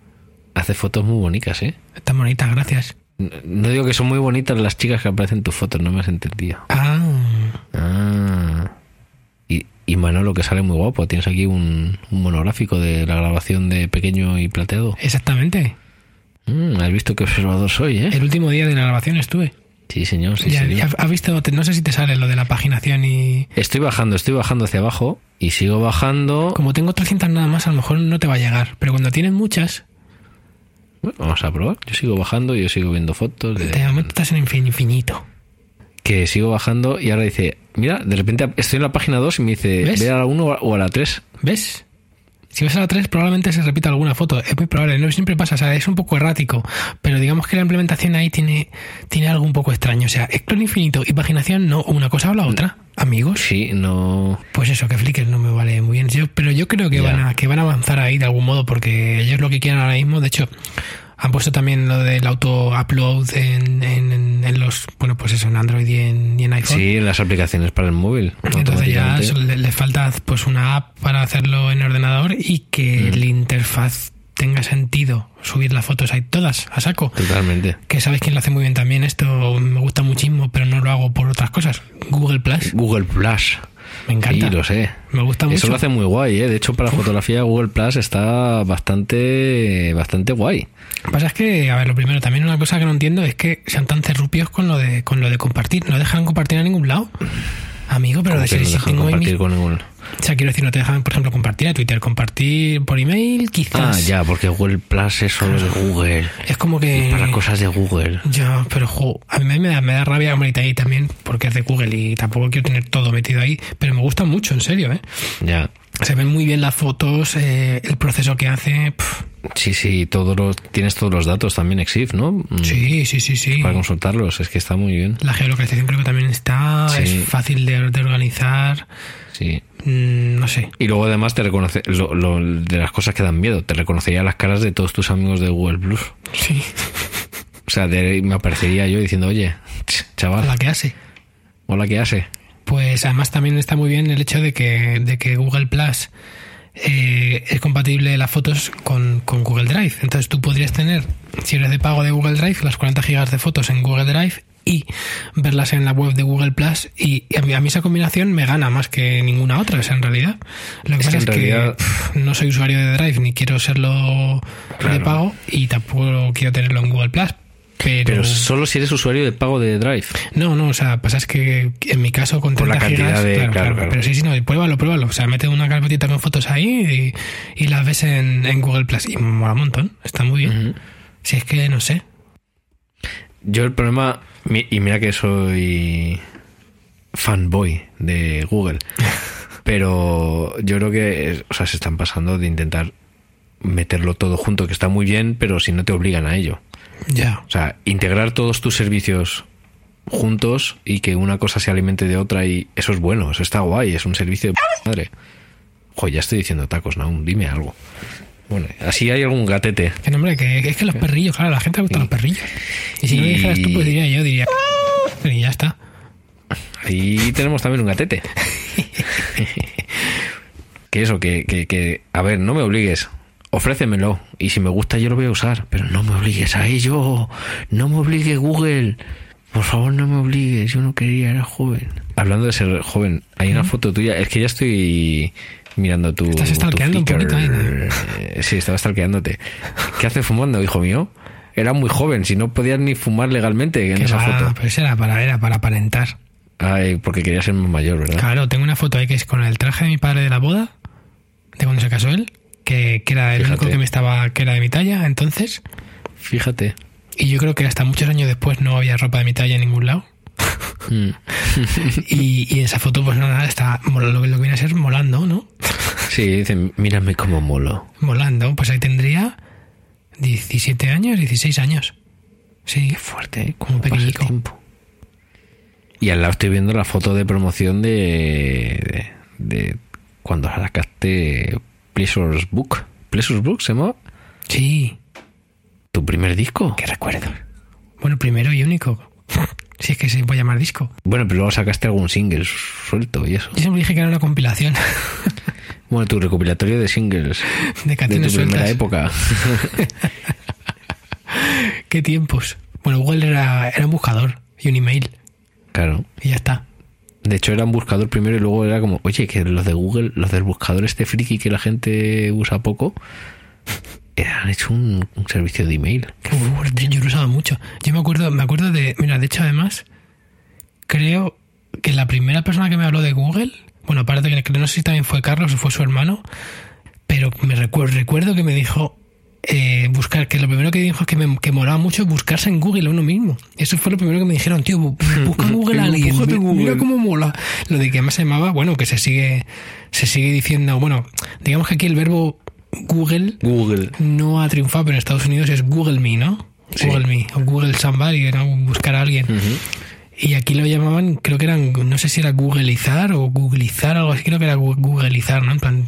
Hace fotos muy bonitas, ¿eh? Están bonitas, gracias. No- digo que son muy bonitas las chicas que aparecen en tus fotos, no me has entendido. Ah, Manolo, que sale muy guapo. Tienes aquí un, un monográfico de la grabación de Pequeño y Plateado. Exactamente. Mm, has visto qué observador soy, ¿eh? El último día de la grabación estuve. Sí, señor, sí, Ya- señor. ya ¿Has visto? No sé si te sale lo de la paginación y... Estoy bajando, estoy bajando hacia abajo y sigo bajando. Como tengo 300 nada más, a lo mejor no te va a llegar. Pero cuando tienes muchas, Bueno, vamos a probar. Yo sigo bajando, yo sigo viendo fotos. de- de momento estás en infin- infinito. Que sigo bajando y ahora dice, mira, de repente estoy en la página 2 y me dice, ¿Ves? ve a la 1 o a la 3. ¿Ves? Si vas a la 3 probablemente se repita alguna foto. Es muy probable, no siempre pasa, o sea, es un poco errático. Pero digamos que la implementación ahí tiene, tiene algo un poco extraño. O sea, scroll infinito y paginación no, una cosa o la otra, amigos. Sí, no. Pues eso, que Flickr no me vale muy bien. Yo- pero yo creo que Ya. van, a, que van a avanzar ahí de algún modo porque ellos lo que quieren ahora mismo, de hecho, han puesto también lo del auto-upload en, en, en- en los, bueno, pues eso, en Android y en, y en iPhone. Sí, las aplicaciones para el móvil. Entonces ya le, le falta pues una app para hacerlo en ordenador y que Mm. la interfaz tenga sentido subir las fotos ahí todas a saco. Totalmente. Que sabes quién lo hace muy bien también esto, me gusta muchísimo, pero no lo hago por otras cosas. Google Plus, Google Plus. Me encanta. Sí, lo sé. Me gusta mucho. Eso lo hace muy guay, ¿eh? De hecho, para fotografía Google Plus está bastante, bastante guay. Lo que pasa es que, a ver, lo primero, también una cosa que no entiendo es que sean tan cerrupios con lo de, con lo de compartir. No dejan compartir a ningún lado. Amigo, pero de si, no dejan compartir mi- con ningún... O sea, quiero decir, no te dejan, por ejemplo, compartir a Twitter, compartir por email, Ah, quizás. ya, porque Google Plus es solo de Google. Es como que... Para cosas de Google. Ya, pero jo, a mí me da, me da rabia hombre, ahí también, porque es de Google y tampoco quiero tener todo metido ahí, pero me gusta mucho, en serio, ¿eh? Ya. Se ven muy bien las fotos, eh, el proceso que hace. Sí, sí, todos los, tienes todos los datos también EXIF, ¿no? Mm, sí, sí, sí, sí. Para consultarlos, es que está muy bien. La geolocalización creo que también está, Sí. es fácil de, de organizar, Sí. mm, no sé. Y luego además te reconoce, lo, lo- de las cosas que dan miedo, te reconocería las caras de todos tus amigos de Google Plus. Sí, O sea, de- me aparecería yo diciendo, oye, ch, chaval, la que hace. hola, ¿qué hace? Pues además también está muy bien el hecho de que, de que Google Plus eh, es compatible las fotos con, con Google Drive. Entonces tú podrías tener, si eres de pago de Google Drive, las 40 gigas de fotos en Google Drive y verlas en la web de Google Plus. Y a mí, a mí esa combinación me gana más que ninguna otra, o sea, en realidad. Lo que Es pasa que es que pff, no soy usuario de Drive ni quiero serlo de pago y tampoco quiero tenerlo en Google Plus. Pero, Pero solo si eres usuario de pago de Drive. no, no, o sea, pasa es que en mi caso con Por la 30 cantidad gigas, de- claro, claro, pero sí, sí, no, pruébalo, pruébalo, o sea, mete una carpetita con fotos ahí y, y las ves en, en Google Plus y mola un montón, está muy bien. Si es que no sé, Yo el problema, y mira que soy fanboy de Google, *laughs* pero yo creo que o sea, se están pasando de intentar meterlo todo junto, que está muy bien, pero si no te obligan a ello. Ya. O sea, integrar todos tus servicios juntos y que una cosa se alimente de otra y eso es bueno, eso está guay, es un servicio de madre. Joder, ya estoy diciendo tacos, Naum, dime algo. Bueno, así hay algún gatete. Que hombre, que, que es que los perrillos, claro, a la gente le gustan los perrillos. Y si no dijeras tú, pues diría yo, diría... Y ya está. Ahí tenemos también un gatete. *laughs* que eso, que, que, que, a ver, no me obligues. Ofrécemelo. Y si me gusta, yo lo voy a usar. Pero no me obligues a ello. No me obligue Google. Por favor, no me obligues. Yo no quería, era joven. Hablando de ser joven, hay una foto tuya. Es que ya estoy mirando tu. Estás tu stalkeando un poquito ahí. Eh, Sí, estaba stalkeándote. ¿Qué haces fumando, hijo mío? Era muy joven, si no podías ni fumar legalmente en esa va, foto. Pues era para, era para aparentar. Ay, porque quería ser más mayor, ¿verdad? Claro, tengo una foto ahí que es con el traje de mi padre de la boda, de cuando se casó él, que, que era el Fíjate. único que me estaba, que era de mi talla entonces. Fíjate. Y yo creo que hasta muchos años después no había ropa de mi talla en ningún lado. Mm. *laughs* Y, y esa foto, pues nada, está lo, que- lo que viene a ser molando, ¿no? Sí, dicen, mírame como molo. Molando, pues ahí tendría 17 años, 16 años. Sí, Fuerte, ¿eh? Como ¿Cómo pequeñico. Y al lado estoy viendo la foto de promoción de, de, de cuando sacaste Pleasure's Book. ¿Pleasure's Book se sí, ¿Tu primer disco? qué recuerdo. Bueno, primero y único. *laughs* Si es que se puede llamar disco. Bueno, pero luego sacaste algún single suelto y eso. Yo siempre dije que era una compilación *laughs* Bueno, tu recopilatorio de singles de de canciones tu primera sueltas. época. *laughs* ¿Qué tiempos? Bueno, Google era, era un buscador y un email. claro. Y ya está. De hecho, era un buscador primero y luego era como, oye, que los de Google, los del buscador este friki que la gente usa poco, han hecho un, servicio de email. Yo lo usaba mucho. Yo me acuerdo, me acuerdo de, mira, de hecho además, creo que la primera persona que me habló de Google, bueno, aparte que no sé si también fue Carlos o fue su hermano, pero me recuerdo que me dijo eh, buscar, que lo primero que dijo es que me que molaba mucho buscarse en Google a uno mismo. Eso fue lo primero que me dijeron, tío, bu- *laughs* busca en Google a alguien, mira Google. cómo mola. Lo de que más se llamaba, bueno, que se sigue, se sigue diciendo, bueno, digamos que aquí el verbo Google Google. no ha triunfado, pero en Estados Unidos es Google Me, ¿no? Sí. Google Me, o Google Somebody, ¿no? buscar a alguien. Y aquí lo llamaban, creo que eran, no sé si era Googleizar o Googleizar, algo así, creo que era Googleizar, ¿no? En plan,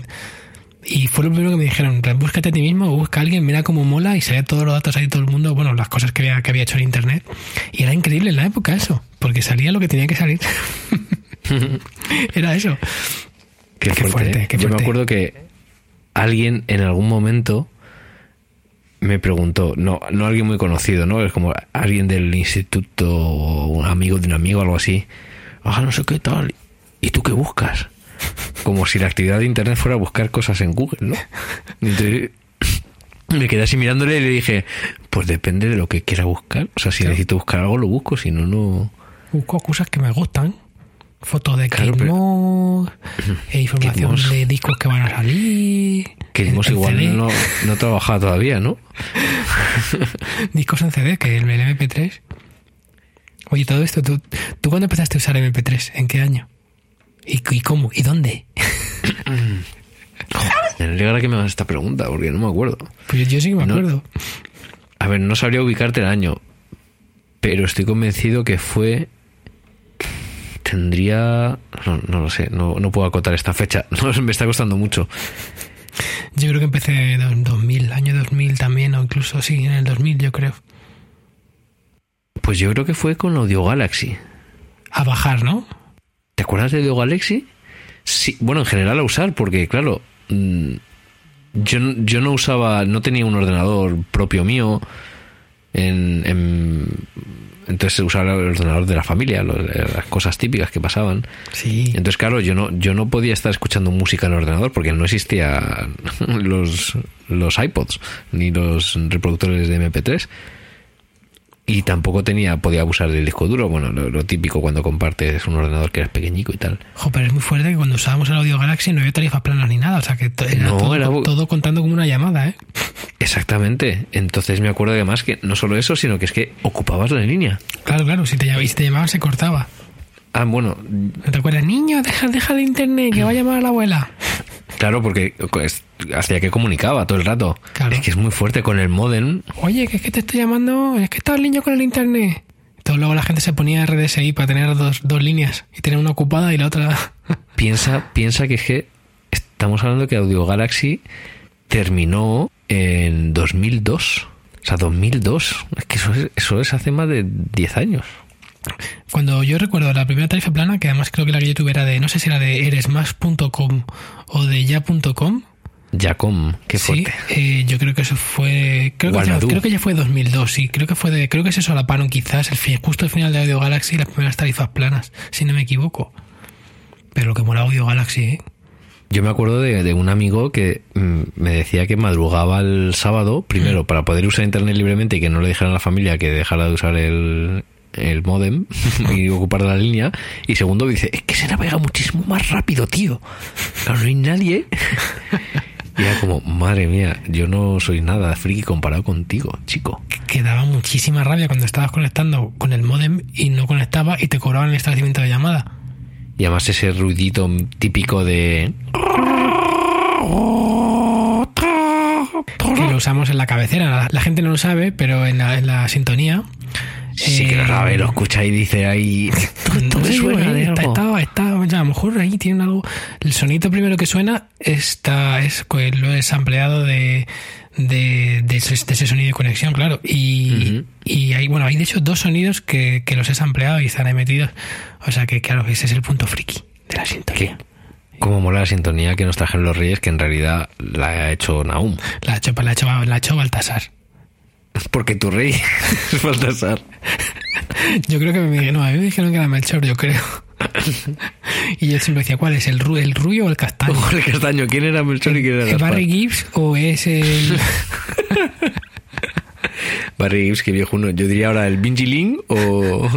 y fue lo primero que me dijeron, búscate a ti mismo o busca a alguien, mira cómo mola y salía todos los datos ahí todo el mundo, bueno, las cosas que había, que había hecho en internet. Y era increíble en la época eso, porque salía lo que tenía que salir. *laughs* era eso. Qué, Qué fuerte. fuerte, ¿eh? Yo me acuerdo que alguien en algún momento me preguntó, no, no alguien muy conocido, ¿no? Es como alguien del instituto, o un amigo de un amigo, algo así. Ah, no sé qué tal. ¿Y tú qué buscas? Como si la actividad de internet fuera buscar cosas en Google, ¿no? *laughs* Entonces me quedé así mirándole y le dije, pues depende de lo que quiera buscar. O sea, si necesito buscar algo, lo busco, si no, no. Busco cosas que me gustan. Fotos de Claro, pero- *laughs* e información de discos que van a salir. Que igual no, no trabajado todavía, ¿no? *laughs* Discos en CD, que el MP3. Oye, todo esto, ¿tú, ¿tú cuándo empezaste a usar MP3? ¿En qué año? ¿Y, y cómo? ¿Y dónde? Me alegra que me hagas esta pregunta, porque no me acuerdo. Pues yo sí que me No. acuerdo. A ver, no sabría ubicarte el año, pero estoy convencido que fue... Tendría... No, no lo sé, no, no puedo acotar esta fecha. *laughs* No, me está costando mucho. Yo creo que empecé en 2000, año 2000 también, o incluso sí, en el 2000 yo creo. Pues yo creo que fue con Audio Galaxy. A bajar, ¿no? ¿Te acuerdas de Audio Galaxy? Sí, bueno, en general a usar, porque claro, mm, yo, no- yo no usaba, no tenía un ordenador propio mío. En, en- entonces usaba el ordenador de la familia, las cosas típicas que pasaban. Sí. Entonces, claro, yo no, yo no podía estar escuchando música en el ordenador porque no existía *laughs* los, los iPods ni los reproductores de MP3. Y tampoco tenía, podía abusar del disco duro, bueno, lo, lo típico cuando compartes un ordenador que eres pequeñico y tal. Jo, pero es muy fuerte que cuando usábamos el Audio Galaxy no había tarifas planas ni nada. O sea que era, No, todo, era- todo contando como una llamada, ¿eh? Exactamente. Entonces me acuerdo además que no solo eso, sino que es que ocupabas la línea. Claro, claro. Si te, llam- y si te llamaban se cortaba. Ah, bueno, ¿No te acuerdas? Niño, deja, deja de internet, que va a llamar a la abuela. Claro, porque pues, hacía que comunicaba todo el rato. Claro. Es que es muy fuerte con el modem. Oye, que es que te estoy llamando, es que está el niño con el internet. Entonces luego la gente se ponía RDSI para tener dos, dos líneas y tener una ocupada y la otra... *laughs* Piensa, piensa que es que estamos hablando que Audio Galaxy terminó en 2002. O sea, 2002. Es que eso es, eso es hace más de 10 años. Cuando yo recuerdo la primera tarifa plana, que además creo que la que yo tuve era de, no sé si era de eresmas.com o de ya.com. Jacom, qué Sí, fuerte. eh, yo creo que eso fue, creo que, ya, creo que ya fue 2002, sí, creo que fue de, creo que se solaparon quizás el fin, justo el final de Audio Galaxy y las primeras tarifas planas, si no me equivoco. Pero lo que mola Audio Galaxy, ¿eh? Yo me acuerdo de, de un amigo que mm, me decía que madrugaba el sábado, primero para poder usar internet libremente y que no le dijeran a la familia que dejara de usar el, el modem *laughs* y ocupar la línea. Y segundo dice, es que se navega muchísimo más rápido, tío. Claro, no hay nadie. *laughs* Y era como, madre mía, yo no soy nada friki comparado contigo, chico. que daba muchísima rabia cuando estabas conectando con el modem y no conectaba y te cobraban el establecimiento de llamada. Y además ese ruidito típico de... Que lo usamos en la cabecera. La, gente no lo sabe, pero en la, en la sintonía. Sí que lo eh, sabe, lo escucha y dice ahí... Esto, me suena de está, algo". está, está- ya, a lo mejor ahí tienen algo. El sonido primero que suena está, es, pues, lo es ampliado de, de, de ese, de ese sonido de conexión, claro. Y, y hay, bueno, hay de hecho dos sonidos que, que los he ampliado y están ahí metidos. O sea que, claro, ese es el punto friki de la sintonía. Como mola la sintonía que nos trajeron los reyes, que en realidad la ha hecho Naum. La ha hecho, la ha hecho, la ha hecho Baltasar. Porque tu rey es *laughs* Baltasar. Yo creo que me, no, a mí me dijeron que era Melchor, yo creo. y yo siempre decía, ¿cuál es? ¿El, ru el rubio o el castaño? Ojo, *laughs* el castaño. ¿Quién era Melchor y quién era ¿El Gaspar? Barry Gibbs o es el...? *laughs* Barry Gibbs, qué viejo uno. Yo diría ahora el Lin o...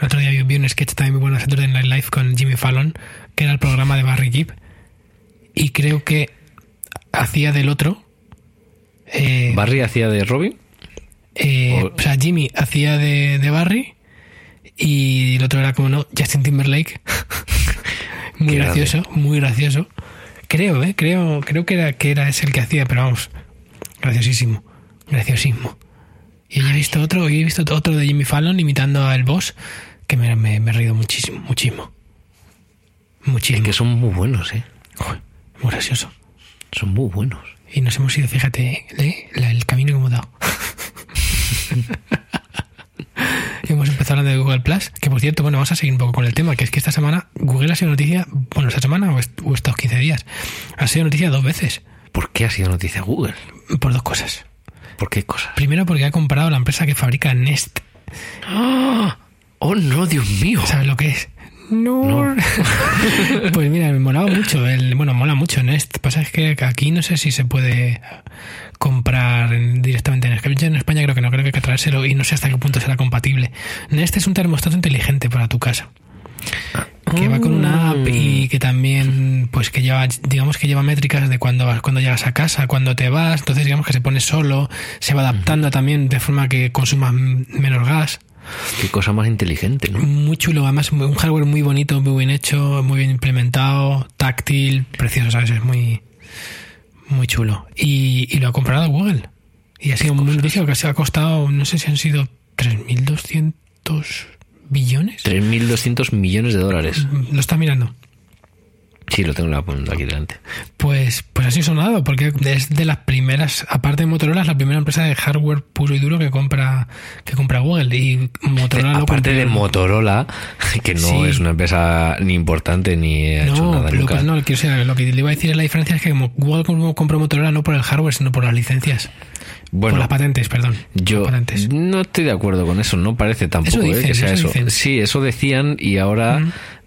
El otro día vi- un sketch también muy bueno de Night Live con Jimmy Fallon, que era el programa de Barry Gibb. Y creo que hacía del otro. Eh, Barry hacía de Robin. eh, o- o sea, Jimmy hacía de, de Barry y el otro era como no, Justin Timberlake. *laughs* muy Qué gracioso, muy gracioso. Creo, eh, creo, creo que era, que era ese el que hacía, pero vamos, graciosísimo, graciosísimo. Y he visto otro, he visto otro de Jimmy Fallon imitando al boss que me, me, me he reído muchísimo, muchísimo. Muchísimo. Que son muy buenos, ¿eh? Muy gracioso. Son muy buenos. Y nos hemos ido, fíjate, ¿eh? El camino que hemos dado. *laughs* hemos empezado hablando de Google Plus, que por cierto, bueno, vamos a seguir un poco con el tema, que es que esta semana Google ha sido noticia, bueno, esta semana o, est- o estos 15 días, ha sido noticia dos veces, ¿Por qué ha sido noticia Google? por dos cosas. ¿Por qué cosas? Primero porque ha comprado la empresa que fabrica Nest. ¡Ah! ¡Oh, no, Dios mío! ¿Sabes lo que es? No. *laughs* pues mira, me molaba mucho. El, bueno, mola mucho Nest. Pasa es que aquí no sé si se puede comprar en- directamente en. Yo en España creo que no, creo que hay que traérselo y no sé hasta qué punto será compatible. Nest es un termostato inteligente para tu casa. Que va con una app y que también, pues que lleva, digamos que lleva métricas de cuando vas, cuando llegas a casa, cuando te vas, entonces digamos que se pone solo, se va adaptando también de forma que consuma menos gas. Qué cosa más inteligente, ¿no? Muy chulo, además un hardware muy bonito, muy bien hecho, muy bien implementado, táctil, precioso, ¿sabes? Es muy, muy chulo. Y, y lo ha comprado Google. Y ha sido muy noticia que se ha costado, no sé si han sido 3.200 billones. 3.200 millones de dólares. Lo está mirando. Sí, lo tengo aquí delante. Pues, pues así sonado, porque es de las primeras, aparte de Motorola, es la primera empresa de hardware puro y duro que compra, que compra Google. Y Motorola lo Aparte de Motorola, *laughs* que no Sí. es una empresa ni importante ni ha hecho No, nada pero nunca. no, quiero decir, lo que le iba a decir es la diferencia es que como Google compró Motorola no por el hardware, sino por las licencias. Por Bueno, las patentes, perdón. yo patentes. no estoy de acuerdo con eso, no parece tampoco Eso ¿eh? que sea eso. Sí, eso decían y ahora,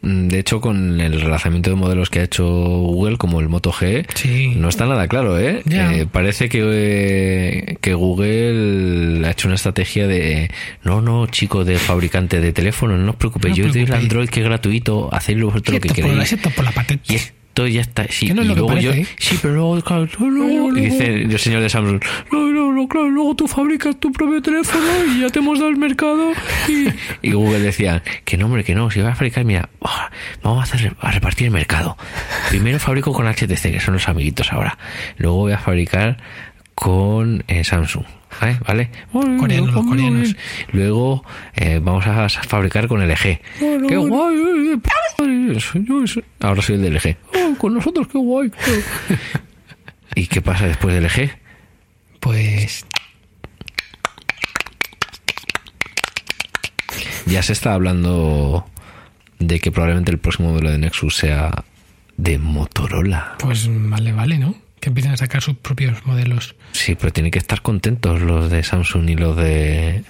mm, de hecho, con el relanzamiento de modelos que ha hecho Google, como el Moto G, Sí. no está nada claro, ¿eh? Eh, parece que, eh, que Google ha hecho una estrategia de, no, no, chico, de fabricante de teléfonos, no os preocupéis, No yo os doy el. Android que es gratuito, hacéis lo que queréis. excepto por la patente. Y esto ya está. Sí, no es y lo que luego parece, yo. ¿eh? Sí, pero luego, claro, luego- y dice el señor de Samsung: no, no, no, claro, luego tú fabricas tu propio teléfono y ya te hemos dado el mercado. Y, y Google decía: que no, hombre, que no, si vas a fabricar, mira, ah, vamos a, hacer, a repartir el mercado. Primero fabrico con HTC, que son los amiguitos ahora. Luego voy a fabricar con eh, Samsung. ¿Vale? Coreanos, los vamos coreanos. Luego eh, vamos a fabricar con LG. ¡Qué guay! eh, eh, Ahora soy el de LG. Oh, con nosotros, qué guay. *laughs* ¿Y qué pasa después del LG? Pues Ya se está hablando de que probablemente el próximo modelo de Nexus sea de Motorola. Pues vale, vale, ¿no? Que empiecen a sacar sus propios modelos. Sí, pero tienen que estar contentos los de Samsung y los de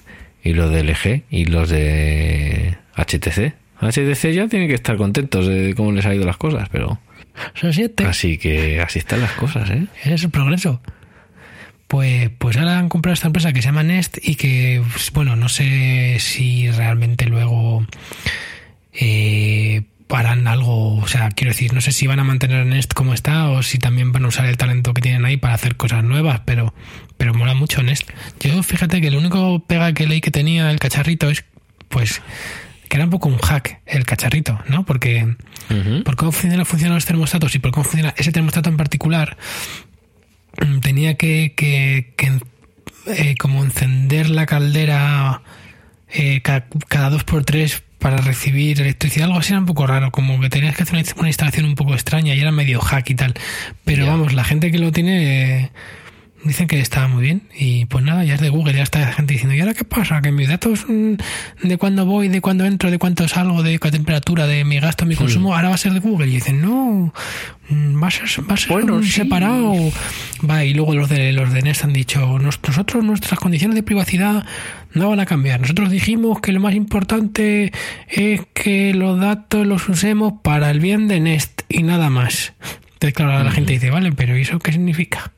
y los de LG y los de HTC. HTC ya tienen que estar contentos de cómo les ha ido las cosas, pero Son siete. así que así están las cosas, ¿eh? Ese es el progreso. Pues, pues ahora han comprado esta empresa que se llama Nest y que, bueno, no sé si realmente luego eh, harán algo, o sea, quiero decir, no sé si van a mantener Nest como está o si también van a usar el talento que tienen ahí para hacer cosas nuevas, pero, pero mola mucho Nest. Yo fíjate que el único pega que leí que tenía el cacharrito es, pues, que era un poco un hack el cacharrito, ¿no? Porque por cómo funcionan, funcionan los termostatos y por cómo funciona ese termostato en particular, mm, tenía que, que, que, eh, como encender la caldera eh, ca- cada dos por tres para recibir electricidad, algo así era un poco raro, como que tenías que hacer una, instalación un poco extraña y era medio hack y tal. Pero vamos, la gente que lo tiene, eh, Dicen que estaba muy bien y pues nada, ya es de Google, ya está la gente diciendo, ¿y ahora qué pasa? Que mis datos mm, de cuándo voy, de cuándo entro, de cuánto salgo, de qué temperatura, de mi gasto, mi consumo, ahora va a ser de Google. Y dicen, no, mm, va a ser, va a ser Bueno, sí. separado. Va, y luego los de los de Nest han dicho, "Nos- nosotros nuestras condiciones de privacidad no van a cambiar. Nosotros dijimos que lo más importante es que los datos los usemos para el bien de Nest y nada más. Entonces, claro, la gente dice, vale, pero ¿y eso qué significa?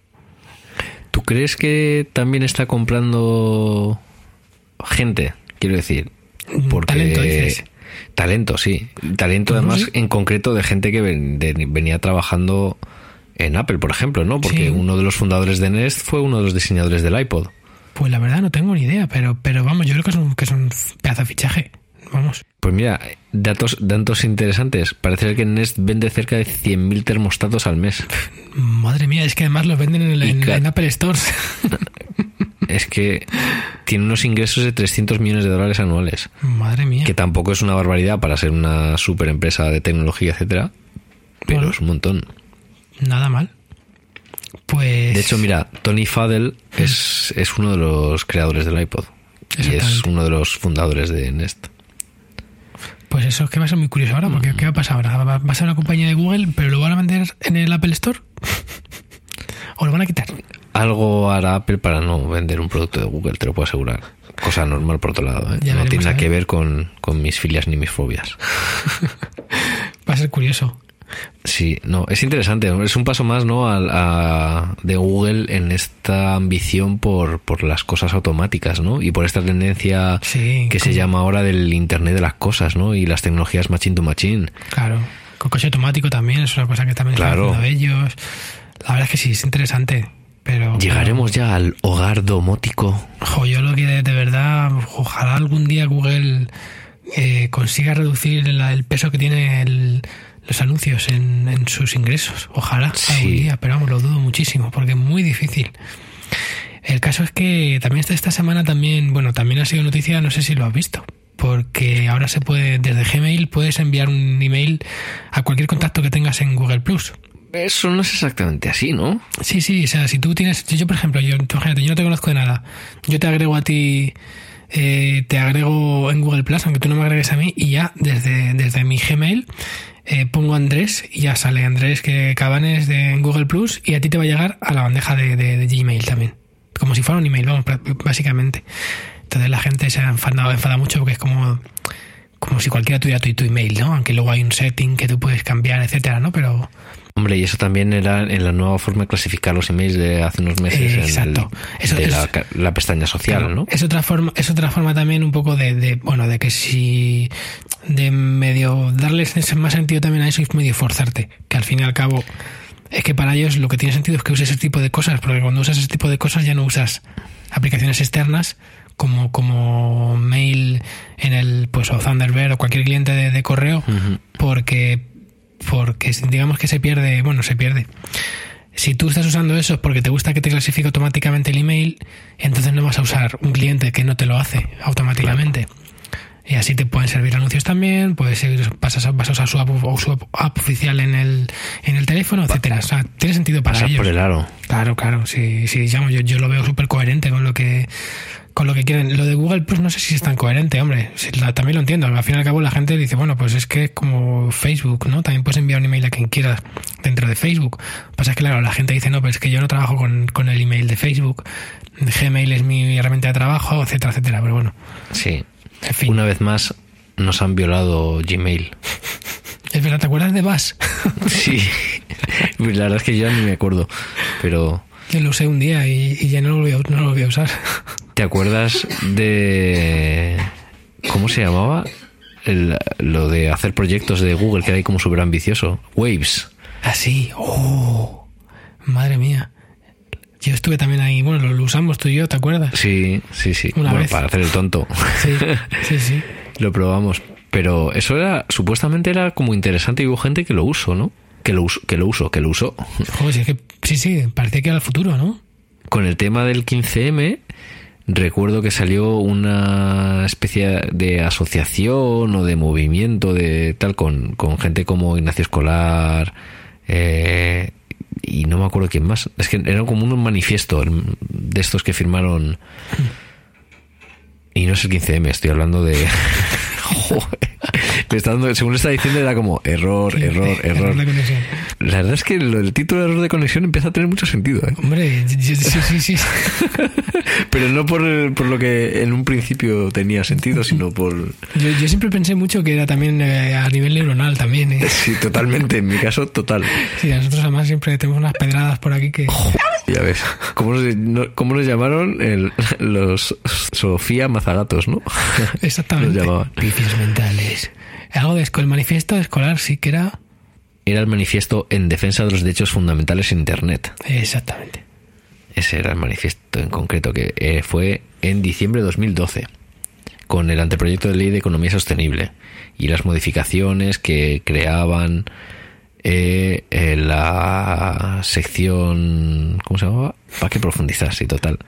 ¿Tú crees que también está comprando gente? Quiero decir. Porque Talento, dices. Talento, sí. Talento, Pues además, en concreto, de gente que ven- de- venía trabajando en Apple, por ejemplo, ¿no? Porque Sí. uno de los fundadores de Nest fue uno de los diseñadores del iPod. Pues la verdad no tengo ni idea, pero, pero vamos, yo creo que es un, que es un pedazo de fichaje. Vamos. Pues mira, datos, datos interesantes. Parece que Nest vende cerca de 100.000 termostatos al mes. *laughs* Madre mía, es que además los venden en, en- Apple Stores. *laughs* Es que tiene unos ingresos de 300 millones de dólares anuales. Madre mía. que tampoco es una barbaridad para ser una super empresa de tecnología, etcétera, pero Bueno. es un montón. Nada mal. Pues. De hecho, mira, Tony Fadell es, es uno de los creadores del iPod y es uno de los fundadores de Nest. Pues eso es que va a ser muy curioso ahora, porque ¿qué va a pasar ahora? ¿Va va a ser una compañía de Google, pero lo van a vender en el Apple Store? *laughs* ¿O lo van a quitar? Algo hará Apple para no vender un producto de Google, te lo puedo asegurar. Cosa normal por otro lado, ¿eh? No tiene nada que ver con, con mis filias ni mis fobias. *laughs* Va a ser curioso. Sí, no, es interesante. Es un paso más, ¿no? Al- a- de Google en esta ambición por, por las cosas automáticas, ¿no? Y por esta tendencia Sí, que se llama ahora del Internet de las cosas, ¿no? Y las tecnologías machine to machine. Claro. Con coche automático también, es una cosa que también Claro. están haciendo ellos. La verdad es que sí, es interesante. Pero. Llegaremos ya al hogar domótico. Jo, yo lo que de, de verdad, ojalá algún día Google eh, consiga reducir la- el peso que tiene el- los anuncios en, en sus ingresos. Ojalá Sí. algún día, pero vamos, lo dudo muchísimo porque es muy difícil. El caso es que también esta, esta semana también, bueno, también ha sido noticia, no sé si lo has visto, porque ahora se puede, desde Gmail puedes enviar un email a cualquier contacto que tengas en Google Plus. Eso no es exactamente así, ¿no? Sí, sí, o sea, si tú tienes, yo, por ejemplo, yo, imagínate, yo no te conozco de nada, yo te agrego a ti, eh, te agrego en Google Plus, aunque tú no me agregues a mí, y ya desde, desde mi Gmail eh, pongo Andrés y ya sale Andrés que Cabanes de Google Plus y a ti te va a llegar a la bandeja de, de- de Gmail también, como si fuera un email, vamos, básicamente. Entonces la gente se ha enfadado, enfada mucho porque es como, como si cualquiera tuviera tu, tu email, ¿no? Aunque luego hay un setting que tú puedes cambiar, etcétera, ¿no? Pero Hombre, y eso también era en la nueva forma de clasificar los emails de hace unos meses Eh, en el- exacto. Eso de es- la, pestaña social, Claro, ¿no? Es otra forma, es otra forma también un poco de, de, bueno, de que si de medio darles más sentido también a eso y medio forzarte, que al fin y al cabo es que para ellos lo que tiene sentido es que uses ese tipo de cosas, porque cuando usas ese tipo de cosas ya no usas aplicaciones externas como, como mail en el pues o Thunderbird o cualquier cliente de, de correo, porque porque digamos que se pierde, bueno, se pierde. Si tú estás usando eso es porque te gusta que te clasifique automáticamente el email, entonces no vas a usar un cliente que no te lo hace automáticamente. Y así te pueden servir anuncios también, puedes seguir, pasas a, vas a usar su app, o su app, oficial en el, en el teléfono, etcétera. O sea, tiene sentido para Pasas ellos. por el aro. Claro, claro, sí, sí, llamo, yo, yo lo veo súper coherente con lo que con lo que quieren. Lo de Google Plus no sé si es tan coherente, hombre. La- también lo entiendo. Al fin y al cabo la gente dice, bueno, pues es que es como Facebook, ¿no? También puedes enviar un email a quien quieras dentro de Facebook. Pasa que, claro, la gente dice, no, pero es que yo no trabajo con, con el email de Facebook. Gmail es mi herramienta de trabajo, etcétera, etcétera. Pero bueno, Sí. en fin. Una vez más nos han violado Gmail. *laughs* Es verdad, ¿te acuerdas de Bass? Sí. *laughs* La verdad es que yo ni me acuerdo. Pero, Yo lo usé un día y, y ya no lo, voy a, no lo voy a usar. *laughs* ¿te acuerdas de. ¿Cómo se llamaba? El- lo de hacer proyectos de Google, que era ahí como súper ambicioso. Waves. Así, oh, madre mía. Yo estuve también ahí, bueno, lo, lo usamos tú y yo, ¿te acuerdas? Sí, sí, sí. Una bueno, vez. para hacer el tonto. *laughs* Sí, sí, sí. lo probamos. Pero eso era, supuestamente era como interesante y hubo gente que lo usó, ¿no? Que lo uso, que lo uso, que lo usó. Joder, sí, es que, sí, sí, parecía que era el futuro, ¿no? Con el tema del 15M, recuerdo que salió una especie de asociación o de movimiento de tal con, con gente como Ignacio Escolar, eh, y no me acuerdo quién más. Es que era como un manifiesto de estos que firmaron. Y no es el 15M, estoy hablando de. *laughs* Joder. Está dando- según está diciendo, era como error, error, error. de conexión. La verdad es que lo- el título de error de conexión empieza a tener mucho sentido, ¿eh? Hombre, sí, sí, sí. *laughs* sí. Pero no por, el- por lo que en un principio tenía sentido, sino por. Yo, yo siempre pensé mucho que era también eh, a nivel neuronal también. ¿eh? Sí, totalmente. En mi caso, total. Sí, nosotros además siempre tenemos unas pedradas por aquí que... Ya ves. ¿Cómo nos, no- cómo nos llamaron? El- los Sofía Mazagatos, ¿no? *laughs* Exactamente. Vicios mentales. Algo de el manifiesto escolar sí que era... Era el manifiesto en defensa de los derechos fundamentales en Internet. Exactamente. Ese era el manifiesto en concreto, que eh, fue en diciembre de 2012, con el anteproyecto de ley de economía sostenible y las modificaciones que creaban eh, eh, la sección. ¿Cómo se llamaba? ¿Para qué profundizar? Sí, total.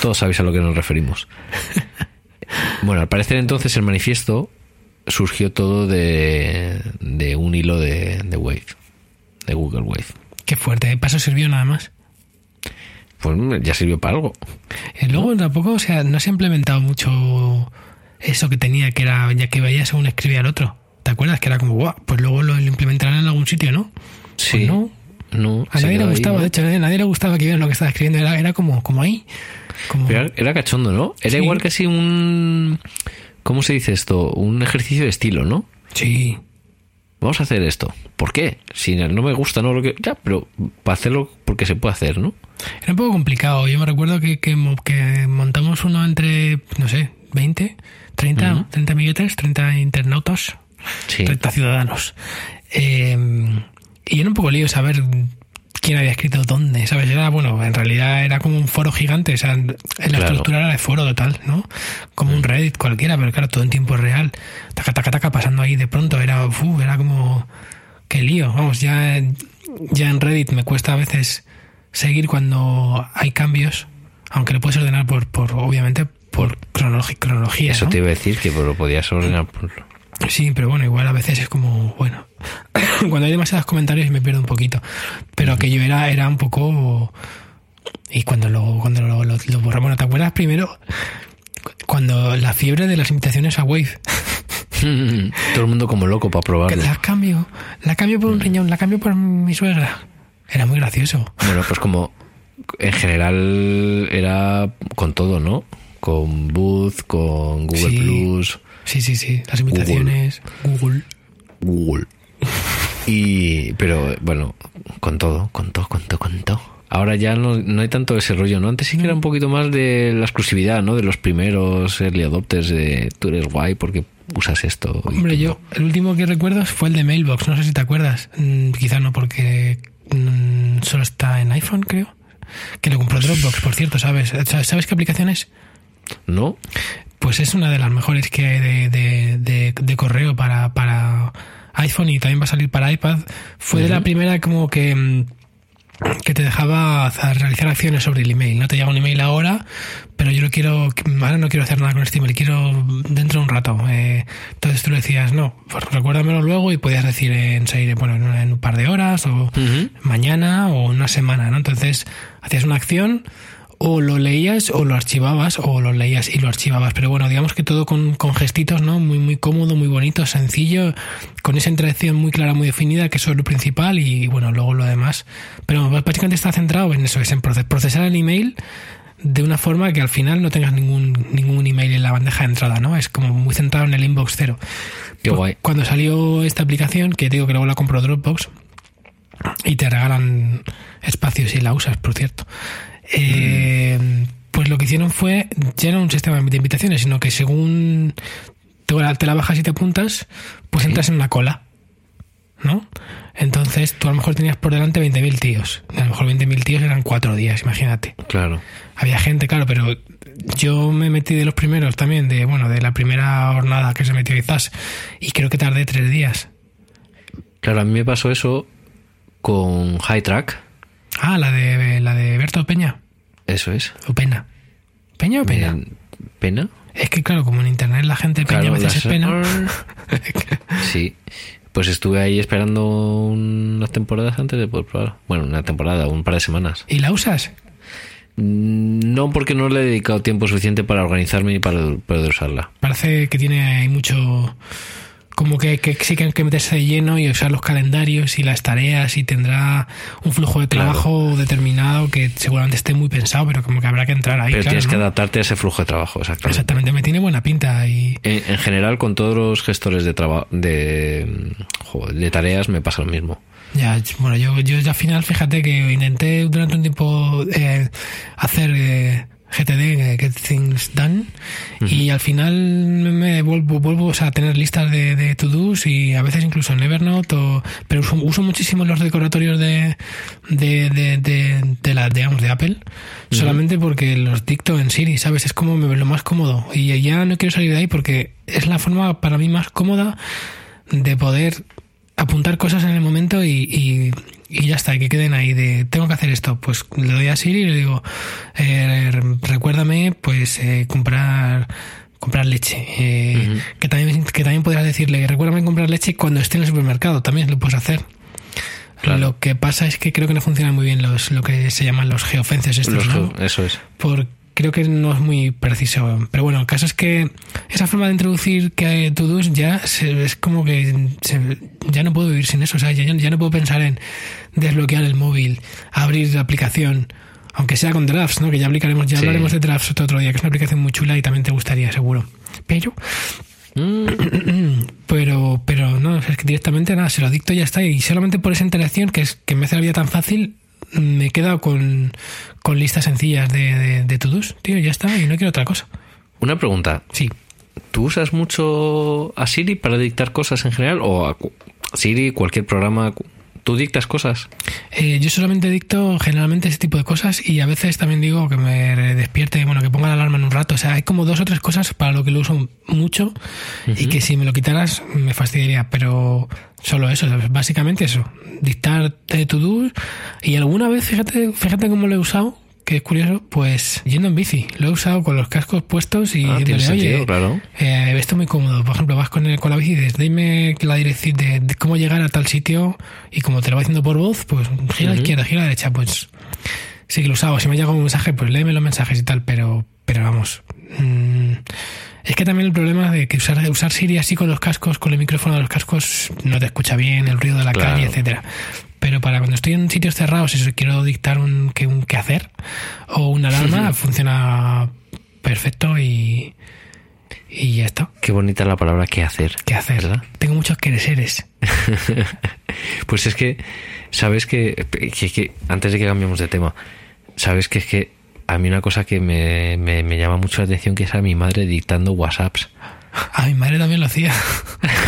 Todos sabéis a lo que nos referimos. Bueno, al parecer entonces el manifiesto surgió todo de, de un hilo de, de Wave, de Google Wave. Qué fuerte. Para eso sirvió nada más. Pues ya sirvió para algo. Y luego tampoco, o sea, no se ha implementado mucho eso que tenía, que era ya que veía según escribía el otro. ¿Te acuerdas? Que era como, guau, pues luego lo, implementarán en algún sitio, ¿no? Sí. Pues no. No, A nadie le ahí, gustaba, ¿no? de hecho, a nadie le gustaba que vieran lo que estaba escribiendo. Era, era como, como ahí. Como, Pero era, cachondo, ¿no? Era Sí. igual casi un... ¿Cómo se dice esto? Un ejercicio de estilo, ¿no? sí. Vamos a hacer esto. ¿Por qué? Si no me gusta, no lo que... Ya, pero para hacerlo porque se puede hacer, ¿no? Era un poco complicado. Yo me recuerdo que, que, mo- que montamos uno entre, no sé, 20, 30, Ujú. 30 amiguetes, 30 internautas, Sí. 30 ciudadanos. Eh, y era un poco lío saber quién había escrito dónde, ¿sabes? Era, bueno, en realidad era como un foro gigante, o sea, en la Claro. estructura era de foro total, ¿no? Como un Reddit cualquiera, pero claro, todo en tiempo real. Taca, taca, taca, pasando ahí de pronto, era, uf, era como... Qué lío, vamos, ya, ya en Reddit me cuesta a veces seguir cuando hay cambios, aunque lo puedes ordenar por, por obviamente, por cronología, Eso ¿no? te iba a decir que lo podías ordenar por... Sí, pero bueno, igual a veces es como, bueno, *coughs* cuando hay demasiados comentarios me pierdo un poquito. Pero aquello era, era un poco... Y cuando lo, cuando lo, lo, lo borramos, bueno, ¿te acuerdas primero? Cuando la fiebre de las invitaciones a Wave, *laughs* Todo el mundo como loco para probarlo. la cambio, la cambio por un riñón, la cambio por mi suegra. Era muy gracioso. Bueno, pues como en general era con todo, ¿no? Con Booth, con Google Sí. Plus, Sí, sí, sí, las invitaciones, Google. Google. Y, pero bueno, con todo, con todo, con todo, con todo. Ahora ya no, no hay tanto ese rollo, ¿no? Antes sí que era un poquito más de la exclusividad, ¿no? De los primeros early adopters de tú eres guay porque usas esto. Hombre, yo, el último que recuerdo fue el de Mailbox, no sé si te acuerdas. Mm, quizá no, porque mm, solo está en iPhone, creo. Que lo compró Dropbox, por cierto, ¿sabes? ¿Sabes sabes qué aplicación es? ¿No? Pues es una de las mejores que hay de, de, de- de correo para, para iPhone y también va a salir para iPad. Fue de la primera como que, mm, que te dejaba realizar acciones sobre el email. No te llega un email ahora, pero yo lo quiero, ahora no quiero hacer nada con este email, quiero dentro de un rato. Eh, entonces tú le decías, no, pues recuérdamelo luego y podías decir bueno, en, un par de horas o mañana o una semana, ¿no? Entonces hacías una acción o lo leías o lo archivabas o lo leías y lo archivabas. Pero bueno, digamos que todo con, con gestitos, ¿no? Muy, muy cómodo, muy bonito, sencillo, con esa interacción muy clara, muy definida, que eso es lo principal y bueno, luego lo demás. Pero básicamente está centrado en eso, es en proce- procesar el email de una forma que al final no tengas ningún, ningún email en la bandeja de entrada, ¿no? Es como muy centrado en el inbox cero. Qué guay. Cuando salió esta aplicación, que digo que luego la compró Dropbox, y te regalan espacios y la usas, por cierto. Eh, Pues lo que hicieron fue, ya no un sistema de invitaciones, sino que según te la, te la bajas y te apuntas, pues entras en una cola. ¿No? Entonces tú a lo mejor tenías por delante 20.000 tíos. A lo mejor 20.000 tíos eran cuatro días, imagínate. Claro. Había gente, claro, pero yo me metí de los primeros también, de bueno, de la primera jornada que se metió quizás, y creo que tardé tres días. Claro, a mí me pasó eso con High Track. Ah, la de la de Berto Peña. Eso es. O Pena. ¿Peña o Pena? ¿Pena? Es que claro, como en internet la gente Peña a veces es Pena. *laughs* Sí. Pues estuve ahí esperando unas temporadas antes de poder probar. Bueno, una temporada, un par de semanas. ¿Y la usas? Mm, No porque no le he dedicado tiempo suficiente para organizarme y para poder usarla. Parece que tiene ahí mucho. Como que, que sí que hay que meterse de lleno y usar los calendarios y las tareas y tendrá un flujo de trabajo determinado que seguramente esté muy pensado, pero como que habrá que entrar ahí. Pero claro, tienes que adaptarte a ese flujo de trabajo, exactamente. Exactamente, me tiene buena pinta y En, en general, con todos los gestores de, traba- de, joder, de tareas me pasa lo mismo. Ya, bueno, yo, yo al final, fíjate que intenté durante un tiempo eh, hacer eh, GTD, Get Things Done, y al final me vuelvo, vuelvo o sea, a tener listas de, de to-dos y a veces incluso en Evernote, o, pero uso, uso muchísimo los decoratorios de, de, de, de, de la, digamos, de Apple, solamente porque los dicto en Siri, ¿sabes? Es como me- lo más cómodo. Y ya no quiero salir de ahí porque es la forma para mí más cómoda de poder apuntar cosas en el momento y, y, y ya está, y que queden ahí de tengo que hacer esto, pues le doy a Siri y le digo eh, recuérdame pues eh, comprar comprar leche eh, que también que también podrías decirle recuérdame comprar leche cuando esté en el supermercado también lo puedes hacer Claro. lo que pasa es que creo que no funcionan muy bien los lo que se llaman los geofences estos Los ¿no? Eso es. por creo que no es muy preciso. Pero bueno, el caso es que esa forma de introducir que to-dos ya se- es como que se- ya no puedo vivir sin eso. O sea, ya, ya no puedo pensar en desbloquear el móvil, abrir la aplicación, aunque sea con drafts, ¿no? Que ya aplicaremos, ya Sí. hablaremos de drafts otro día, que es una aplicación muy chula y también te gustaría, seguro. Pero, Mm, *clears throat* pero, pero no, es que directamente nada, se lo dicto y ya está. Y solamente por esa interacción, que es que me hace la vida tan fácil, me he quedado con, con listas sencillas de, de, de to-dos, tío, ya está, y no quiero otra cosa. Una pregunta. Sí. ¿Tú usas mucho a Siri para dictar cosas en general? ¿O a Siri, cualquier programa? ¿Tú dictas cosas? Eh, yo solamente dicto generalmente ese tipo de cosas y a veces también digo que me despierte, bueno, que ponga la alarma en un rato. O sea, hay como dos o tres cosas para lo que lo uso mucho y que si me lo quitaras me fastidiaría, pero solo eso, ¿sabes? básicamente eso, dictar de to-do y alguna vez, fíjate, fíjate cómo lo he usado, que es curioso, pues yendo en bici, lo he usado con los cascos puestos y Ah, diciéndole, sentido, oye, claro. eh, esto es muy cómodo. Por ejemplo, vas con, el, con la bici y dices, dime la dirección de, de cómo llegar a tal sitio y como te lo va diciendo por voz, pues gira a la izquierda, gira a la derecha, pues sí que lo usaba. Si me llega un mensaje, pues léeme los mensajes y tal, pero, pero vamos. Mm, es que también el problema de que usar, usar Siri así con los cascos, con el micrófono de los cascos, no te escucha bien, el ruido de la Claro. calle, etcétera. Pero para cuando estoy en sitios cerrados y quiero dictar un que un qué hacer o una alarma, funciona perfecto y, y ya está. Qué bonita la palabra que hacer. ¿Qué hacer? ¿Verdad? Tengo muchos quereseres. *laughs* Pues es que, ¿sabes que, que- que- Antes de que cambiemos de tema, ¿sabes que es que a mí una cosa que me, me- me llama mucho la atención que es a mi madre dictando WhatsApps? A mi madre también lo hacía.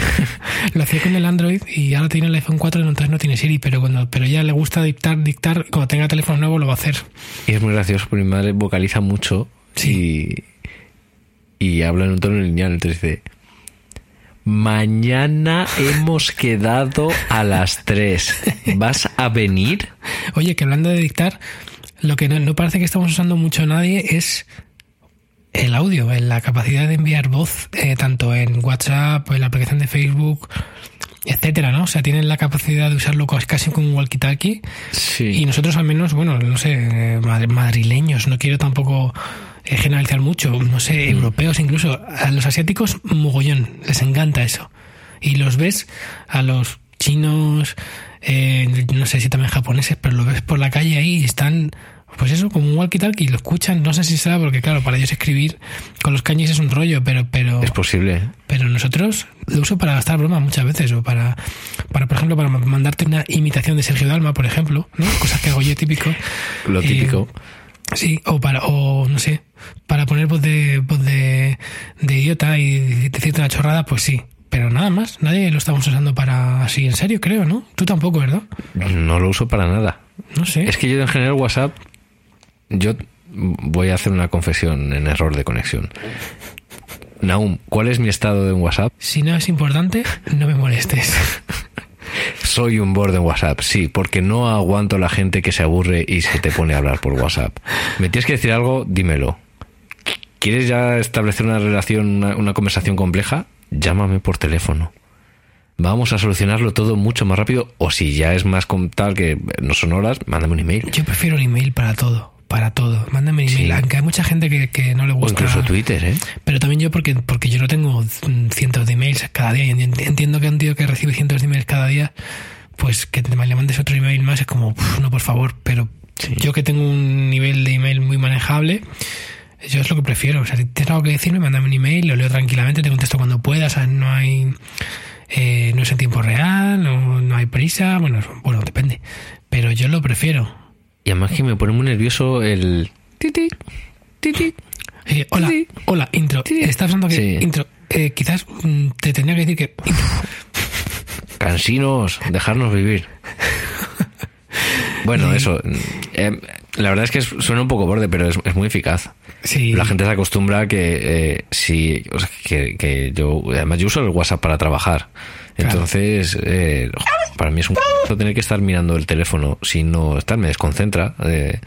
*laughs* lo hacía con el Android y ahora tiene el iPhone 4, entonces no tiene Siri, pero cuando pero ella le gusta dictar, dictar, cuando tenga teléfono nuevo lo va a hacer. Y es muy gracioso porque mi madre vocaliza mucho y, y habla en un tono lineal. Entonces dice: Mañana hemos *laughs* quedado a las 3. ¿Vas a venir? Oye, que hablando de dictar, lo que no, no parece que estamos usando mucho nadie es el audio, en la capacidad de enviar voz, eh, tanto en WhatsApp, en la aplicación de Facebook, etcétera, ¿no? O sea, tienen la capacidad de usarlo casi como un walkie-talkie. Sí. Y nosotros al menos, bueno, no sé, eh, mad- madrileños, no quiero tampoco eh, generalizar mucho, no sé, europeos incluso, a los asiáticos mogollón, les encanta eso. Y los ves a los chinos, eh, no sé si también japoneses, pero lo ves por la calle ahí y están, pues eso, como un walkie-talkie, lo escuchan, no sé si será, porque claro, para ellos escribir con los cañis es un rollo, pero, pero, Es posible. ¿eh? pero nosotros lo uso para gastar broma muchas veces o para, para por ejemplo, para mandarte una imitación de Sergio Dalma, por ejemplo, ¿no? *laughs* Cosas que hago yo típico. Lo Eh, típico. sí, o para, o no sé, para poner voz de, voz de, de idiota y decirte una chorrada, pues sí. Pero nada más, nadie lo estamos usando para así, en serio, creo, ¿no? Tú tampoco, ¿verdad? No lo uso para nada. No sé. Es que yo en general WhatsApp, yo voy a hacer una confesión en error de conexión. Naum, ¿cuál es mi estado en WhatsApp? Si no es importante, no me molestes. *laughs* Soy un borde en WhatsApp, sí, porque no aguanto la gente que se aburre y se te pone a hablar por WhatsApp. ¿Me tienes que decir algo? Dímelo. ¿Quieres ya establecer una relación, una, una conversación compleja? Llámame por teléfono. vamos a solucionarlo todo mucho más rápido. O si ya es más con tal que no son horas, mándame un email. Yo prefiero un email para todo. Para todo. Mándame un email. Sí. Aunque hay mucha gente que, que no le O gusta. incluso Twitter, ¿eh? Pero también yo porque, porque yo no tengo cientos de emails cada día. Y ent- entiendo que un tío que recibe cientos de emails cada día, pues que te le mandes otro email más es como, "Uf, no, por favor. Pero yo que tengo un nivel de email muy manejable, yo es lo que prefiero. O sea, si tienes algo que decirme, mándame un email, lo leo tranquilamente, te contesto cuando puedas. O sea, no hay... eh, no es en tiempo real, no, no hay prisa. Bueno, bueno, depende. Pero yo lo prefiero. Y además que me pone muy nervioso el... titi, titi. Eh, hola, hola, intro. Estás hablando que Sí. intro. Eh, quizás mm, te tendría que decir que. Cansinos, dejarnos vivir. Bueno, eso. eh, la verdad es que suena un poco borde, pero es, es muy eficaz. Sí. La gente se acostumbra a que eh, si. o sea, que, que yo. Además, yo uso el WhatsApp para trabajar. Entonces, eh, para mí es un tener que estar mirando el teléfono. Si no estar, me desconcentra. Eh,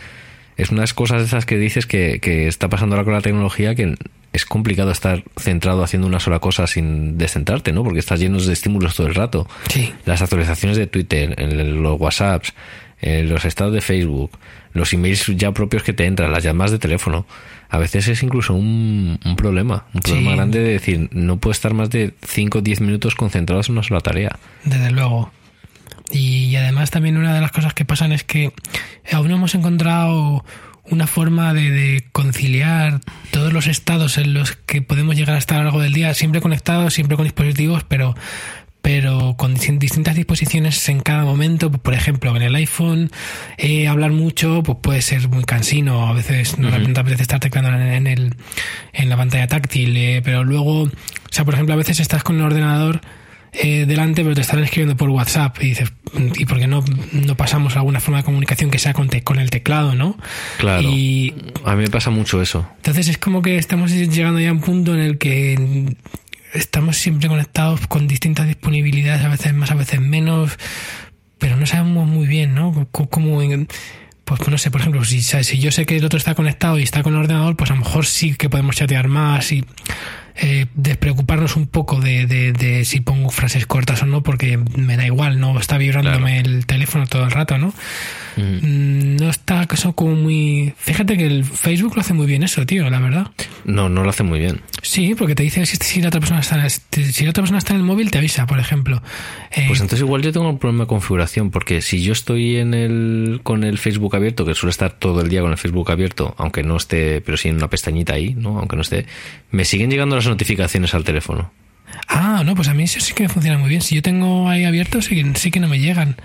es unas cosas de esas que dices que, que está pasando ahora con la tecnología que es complicado estar centrado haciendo una sola cosa sin descentrarte, ¿no? Porque estás lleno de estímulos todo el rato. Sí. Las actualizaciones de Twitter, en los WhatsApps, en los estados de Facebook, los emails ya propios que te entran, las llamadas de teléfono. A veces es incluso un, un problema, un problema Sí. grande de decir, no puedo estar más de 5 o 10 minutos concentrados en una sola tarea. Desde luego. Y además también una de las cosas que pasan es que aún no hemos encontrado una forma de, de conciliar todos los estados en los que podemos llegar a estar a lo largo del día, siempre conectados, siempre con dispositivos, pero pero con dis- distintas disposiciones en cada momento. Pues, por ejemplo, en el iPhone eh, hablar mucho pues puede ser muy cansino. A veces no Ujú. te apetece estar teclando en, en el, en la pantalla táctil. eh, pero luego, o sea, por ejemplo, a veces estás con el ordenador eh, delante, pero te están escribiendo por WhatsApp y dices, ¿y por qué no, no pasamos a alguna forma de comunicación que sea con, te- con el teclado, no? Claro. Y A mí me pasa mucho eso. entonces es como que estamos llegando ya a un punto en el que estamos siempre conectados con distintas disponibilidades, a veces más, a veces menos, pero no sabemos muy bien, ¿no? Cómo, pues no sé, por ejemplo, si, si yo sé que el otro está conectado y está con el ordenador, pues a lo mejor sí que podemos chatear más y eh, despreocuparnos un poco de, de, de si pongo frases cortas o no, porque me da igual, no está vibrándome el teléfono todo el rato, ¿no? Mm. Mm, No está eso como muy... Fíjate que el Facebook lo hace muy bien eso, tío, la verdad. No, no lo hace muy bien. Sí, porque te dice si, si la otra persona está si la otra persona está en el móvil te avisa, por ejemplo. Eh, Pues entonces igual yo tengo un problema de configuración, porque si yo estoy en el con el Facebook abierto, que suele estar todo el día con el Facebook abierto, aunque no esté, pero sí en una pestañita ahí, ¿no? Aunque no esté, me siguen llegando las notificaciones al teléfono. ah, no, pues a mí eso sí que funciona muy bien. Si yo tengo ahí abierto, sí que, sí que no me llegan.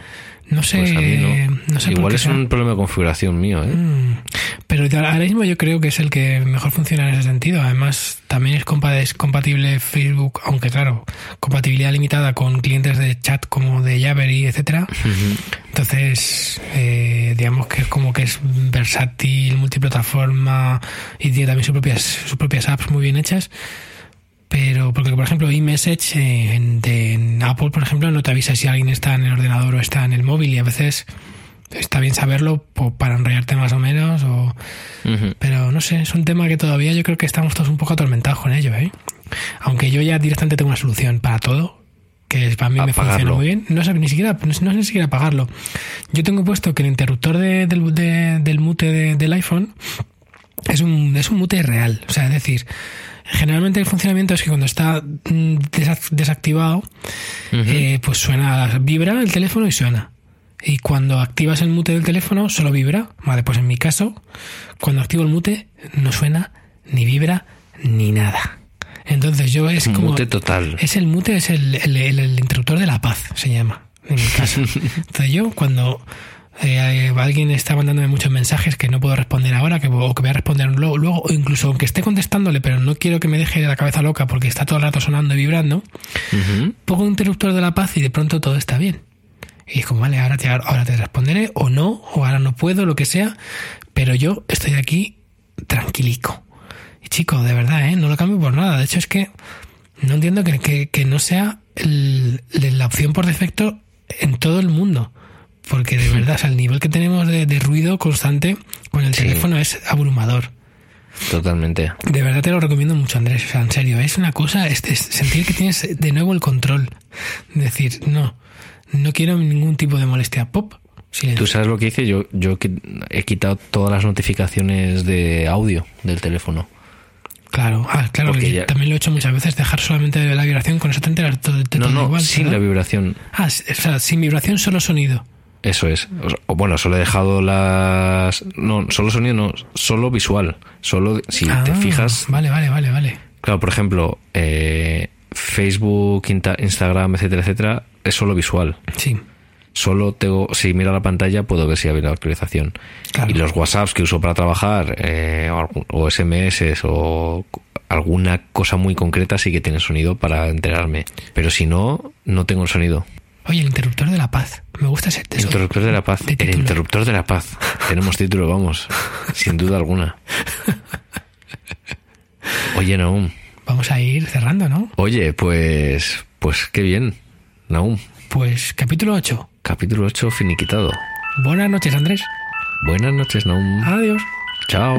No sé, Pues a mí no. no sé igual es sea. un problema de configuración mío, ¿eh? Mm, Pero ahora mismo yo creo que es el que mejor funciona en ese sentido. Además, también es, compa- es compatible Facebook, aunque claro, compatibilidad limitada con clientes de chat como de Jabber etcétera. Entonces, eh, digamos que es como que es versátil, multiplataforma y tiene también sus propias, sus propias apps muy bien hechas. Pero, porque por ejemplo, iMessage eh, en, de- en Apple, por ejemplo, no te avisa si alguien está en el ordenador o está en el móvil y a veces está bien saberlo para enrollarte más o menos. O, pero no sé, es un tema que todavía yo creo que estamos todos un poco atormentados con ello, ¿eh? Aunque yo ya directamente tengo una solución para todo, que para mí me funciona muy bien. No sé ni siquiera, no sé ni siquiera apagarlo. Yo tengo puesto que el interruptor de- del, de- del mute de- del iPhone es un, es un mute real. O sea, es decir, generalmente el funcionamiento es que cuando está mm, desac- desactivado, eh, pues suena, vibra el teléfono y suena. Y cuando activas el mute del teléfono, solo vibra. Vale, pues en mi caso, cuando activo el mute, no suena, ni vibra, ni nada. Entonces yo es como... Mute total. Es el mute, es el, el- el- el interruptor de la paz, se llama, en mi caso. *laughs* Entonces yo cuando eh, alguien está mandándome muchos mensajes que no puedo responder ahora, que, o que voy a responder luego, luego, o incluso aunque esté contestándole, pero no quiero que me deje la cabeza loca porque está todo el rato sonando y vibrando, Ujú. pongo un interruptor de la paz y de pronto todo está bien. Y es como, vale, ahora te, ahora te responderé, o no, o ahora no puedo, lo que sea, pero yo estoy aquí tranquilico. Y chico, de verdad, ¿eh? no lo cambio por nada. De hecho, es que no entiendo que, que- que no sea el- la opción por defecto en todo el mundo. Porque de verdad, o sea, el nivel que tenemos de, de ruido constante con el Sí. teléfono es abrumador. Totalmente. De verdad te lo recomiendo mucho, Andrés. O sea, en serio, es una cosa, es, es sentir que tienes de nuevo el control. Decir, no, no quiero ningún tipo de molestia. Pop, silencio. ¿Tú sabes lo que hice? Yo, yo he quitado todas las notificaciones de audio del teléfono. Claro, ah, claro, Porque ya- también lo he hecho muchas veces, dejar solamente la vibración, con eso te enteras todo, de No, todo no, igual. sin ¿verdad? la vibración. Ah, o sea, sin vibración, solo sonido. Eso es. O- bueno, solo he dejado las... No, solo sonido, no, solo visual. Solo, si te Ah, fijas... Vale, vale, vale, vale. Claro, por ejemplo, eh, Facebook, Instagram, etcétera, etcétera, es solo visual. Sí. Solo tengo, si miro la pantalla puedo ver si ha habido actualización. Claro. Y los WhatsApps que uso para trabajar, eh, o SMS o alguna cosa muy concreta sí que tiene sonido para enterarme. Pero si no, no tengo el sonido. Oye, el interruptor de la paz. Me gusta ese eso. Interruptor de la paz. De el interruptor de la paz. Tenemos título, vamos. Sin duda alguna. Oye, Naum. Vamos a ir cerrando, ¿no? Oye, pues. Pues qué bien. Naum. Pues capítulo 8. Capítulo 8 finiquitado. Buenas noches, Andrés. Buenas noches, Naum. Adiós. Chao.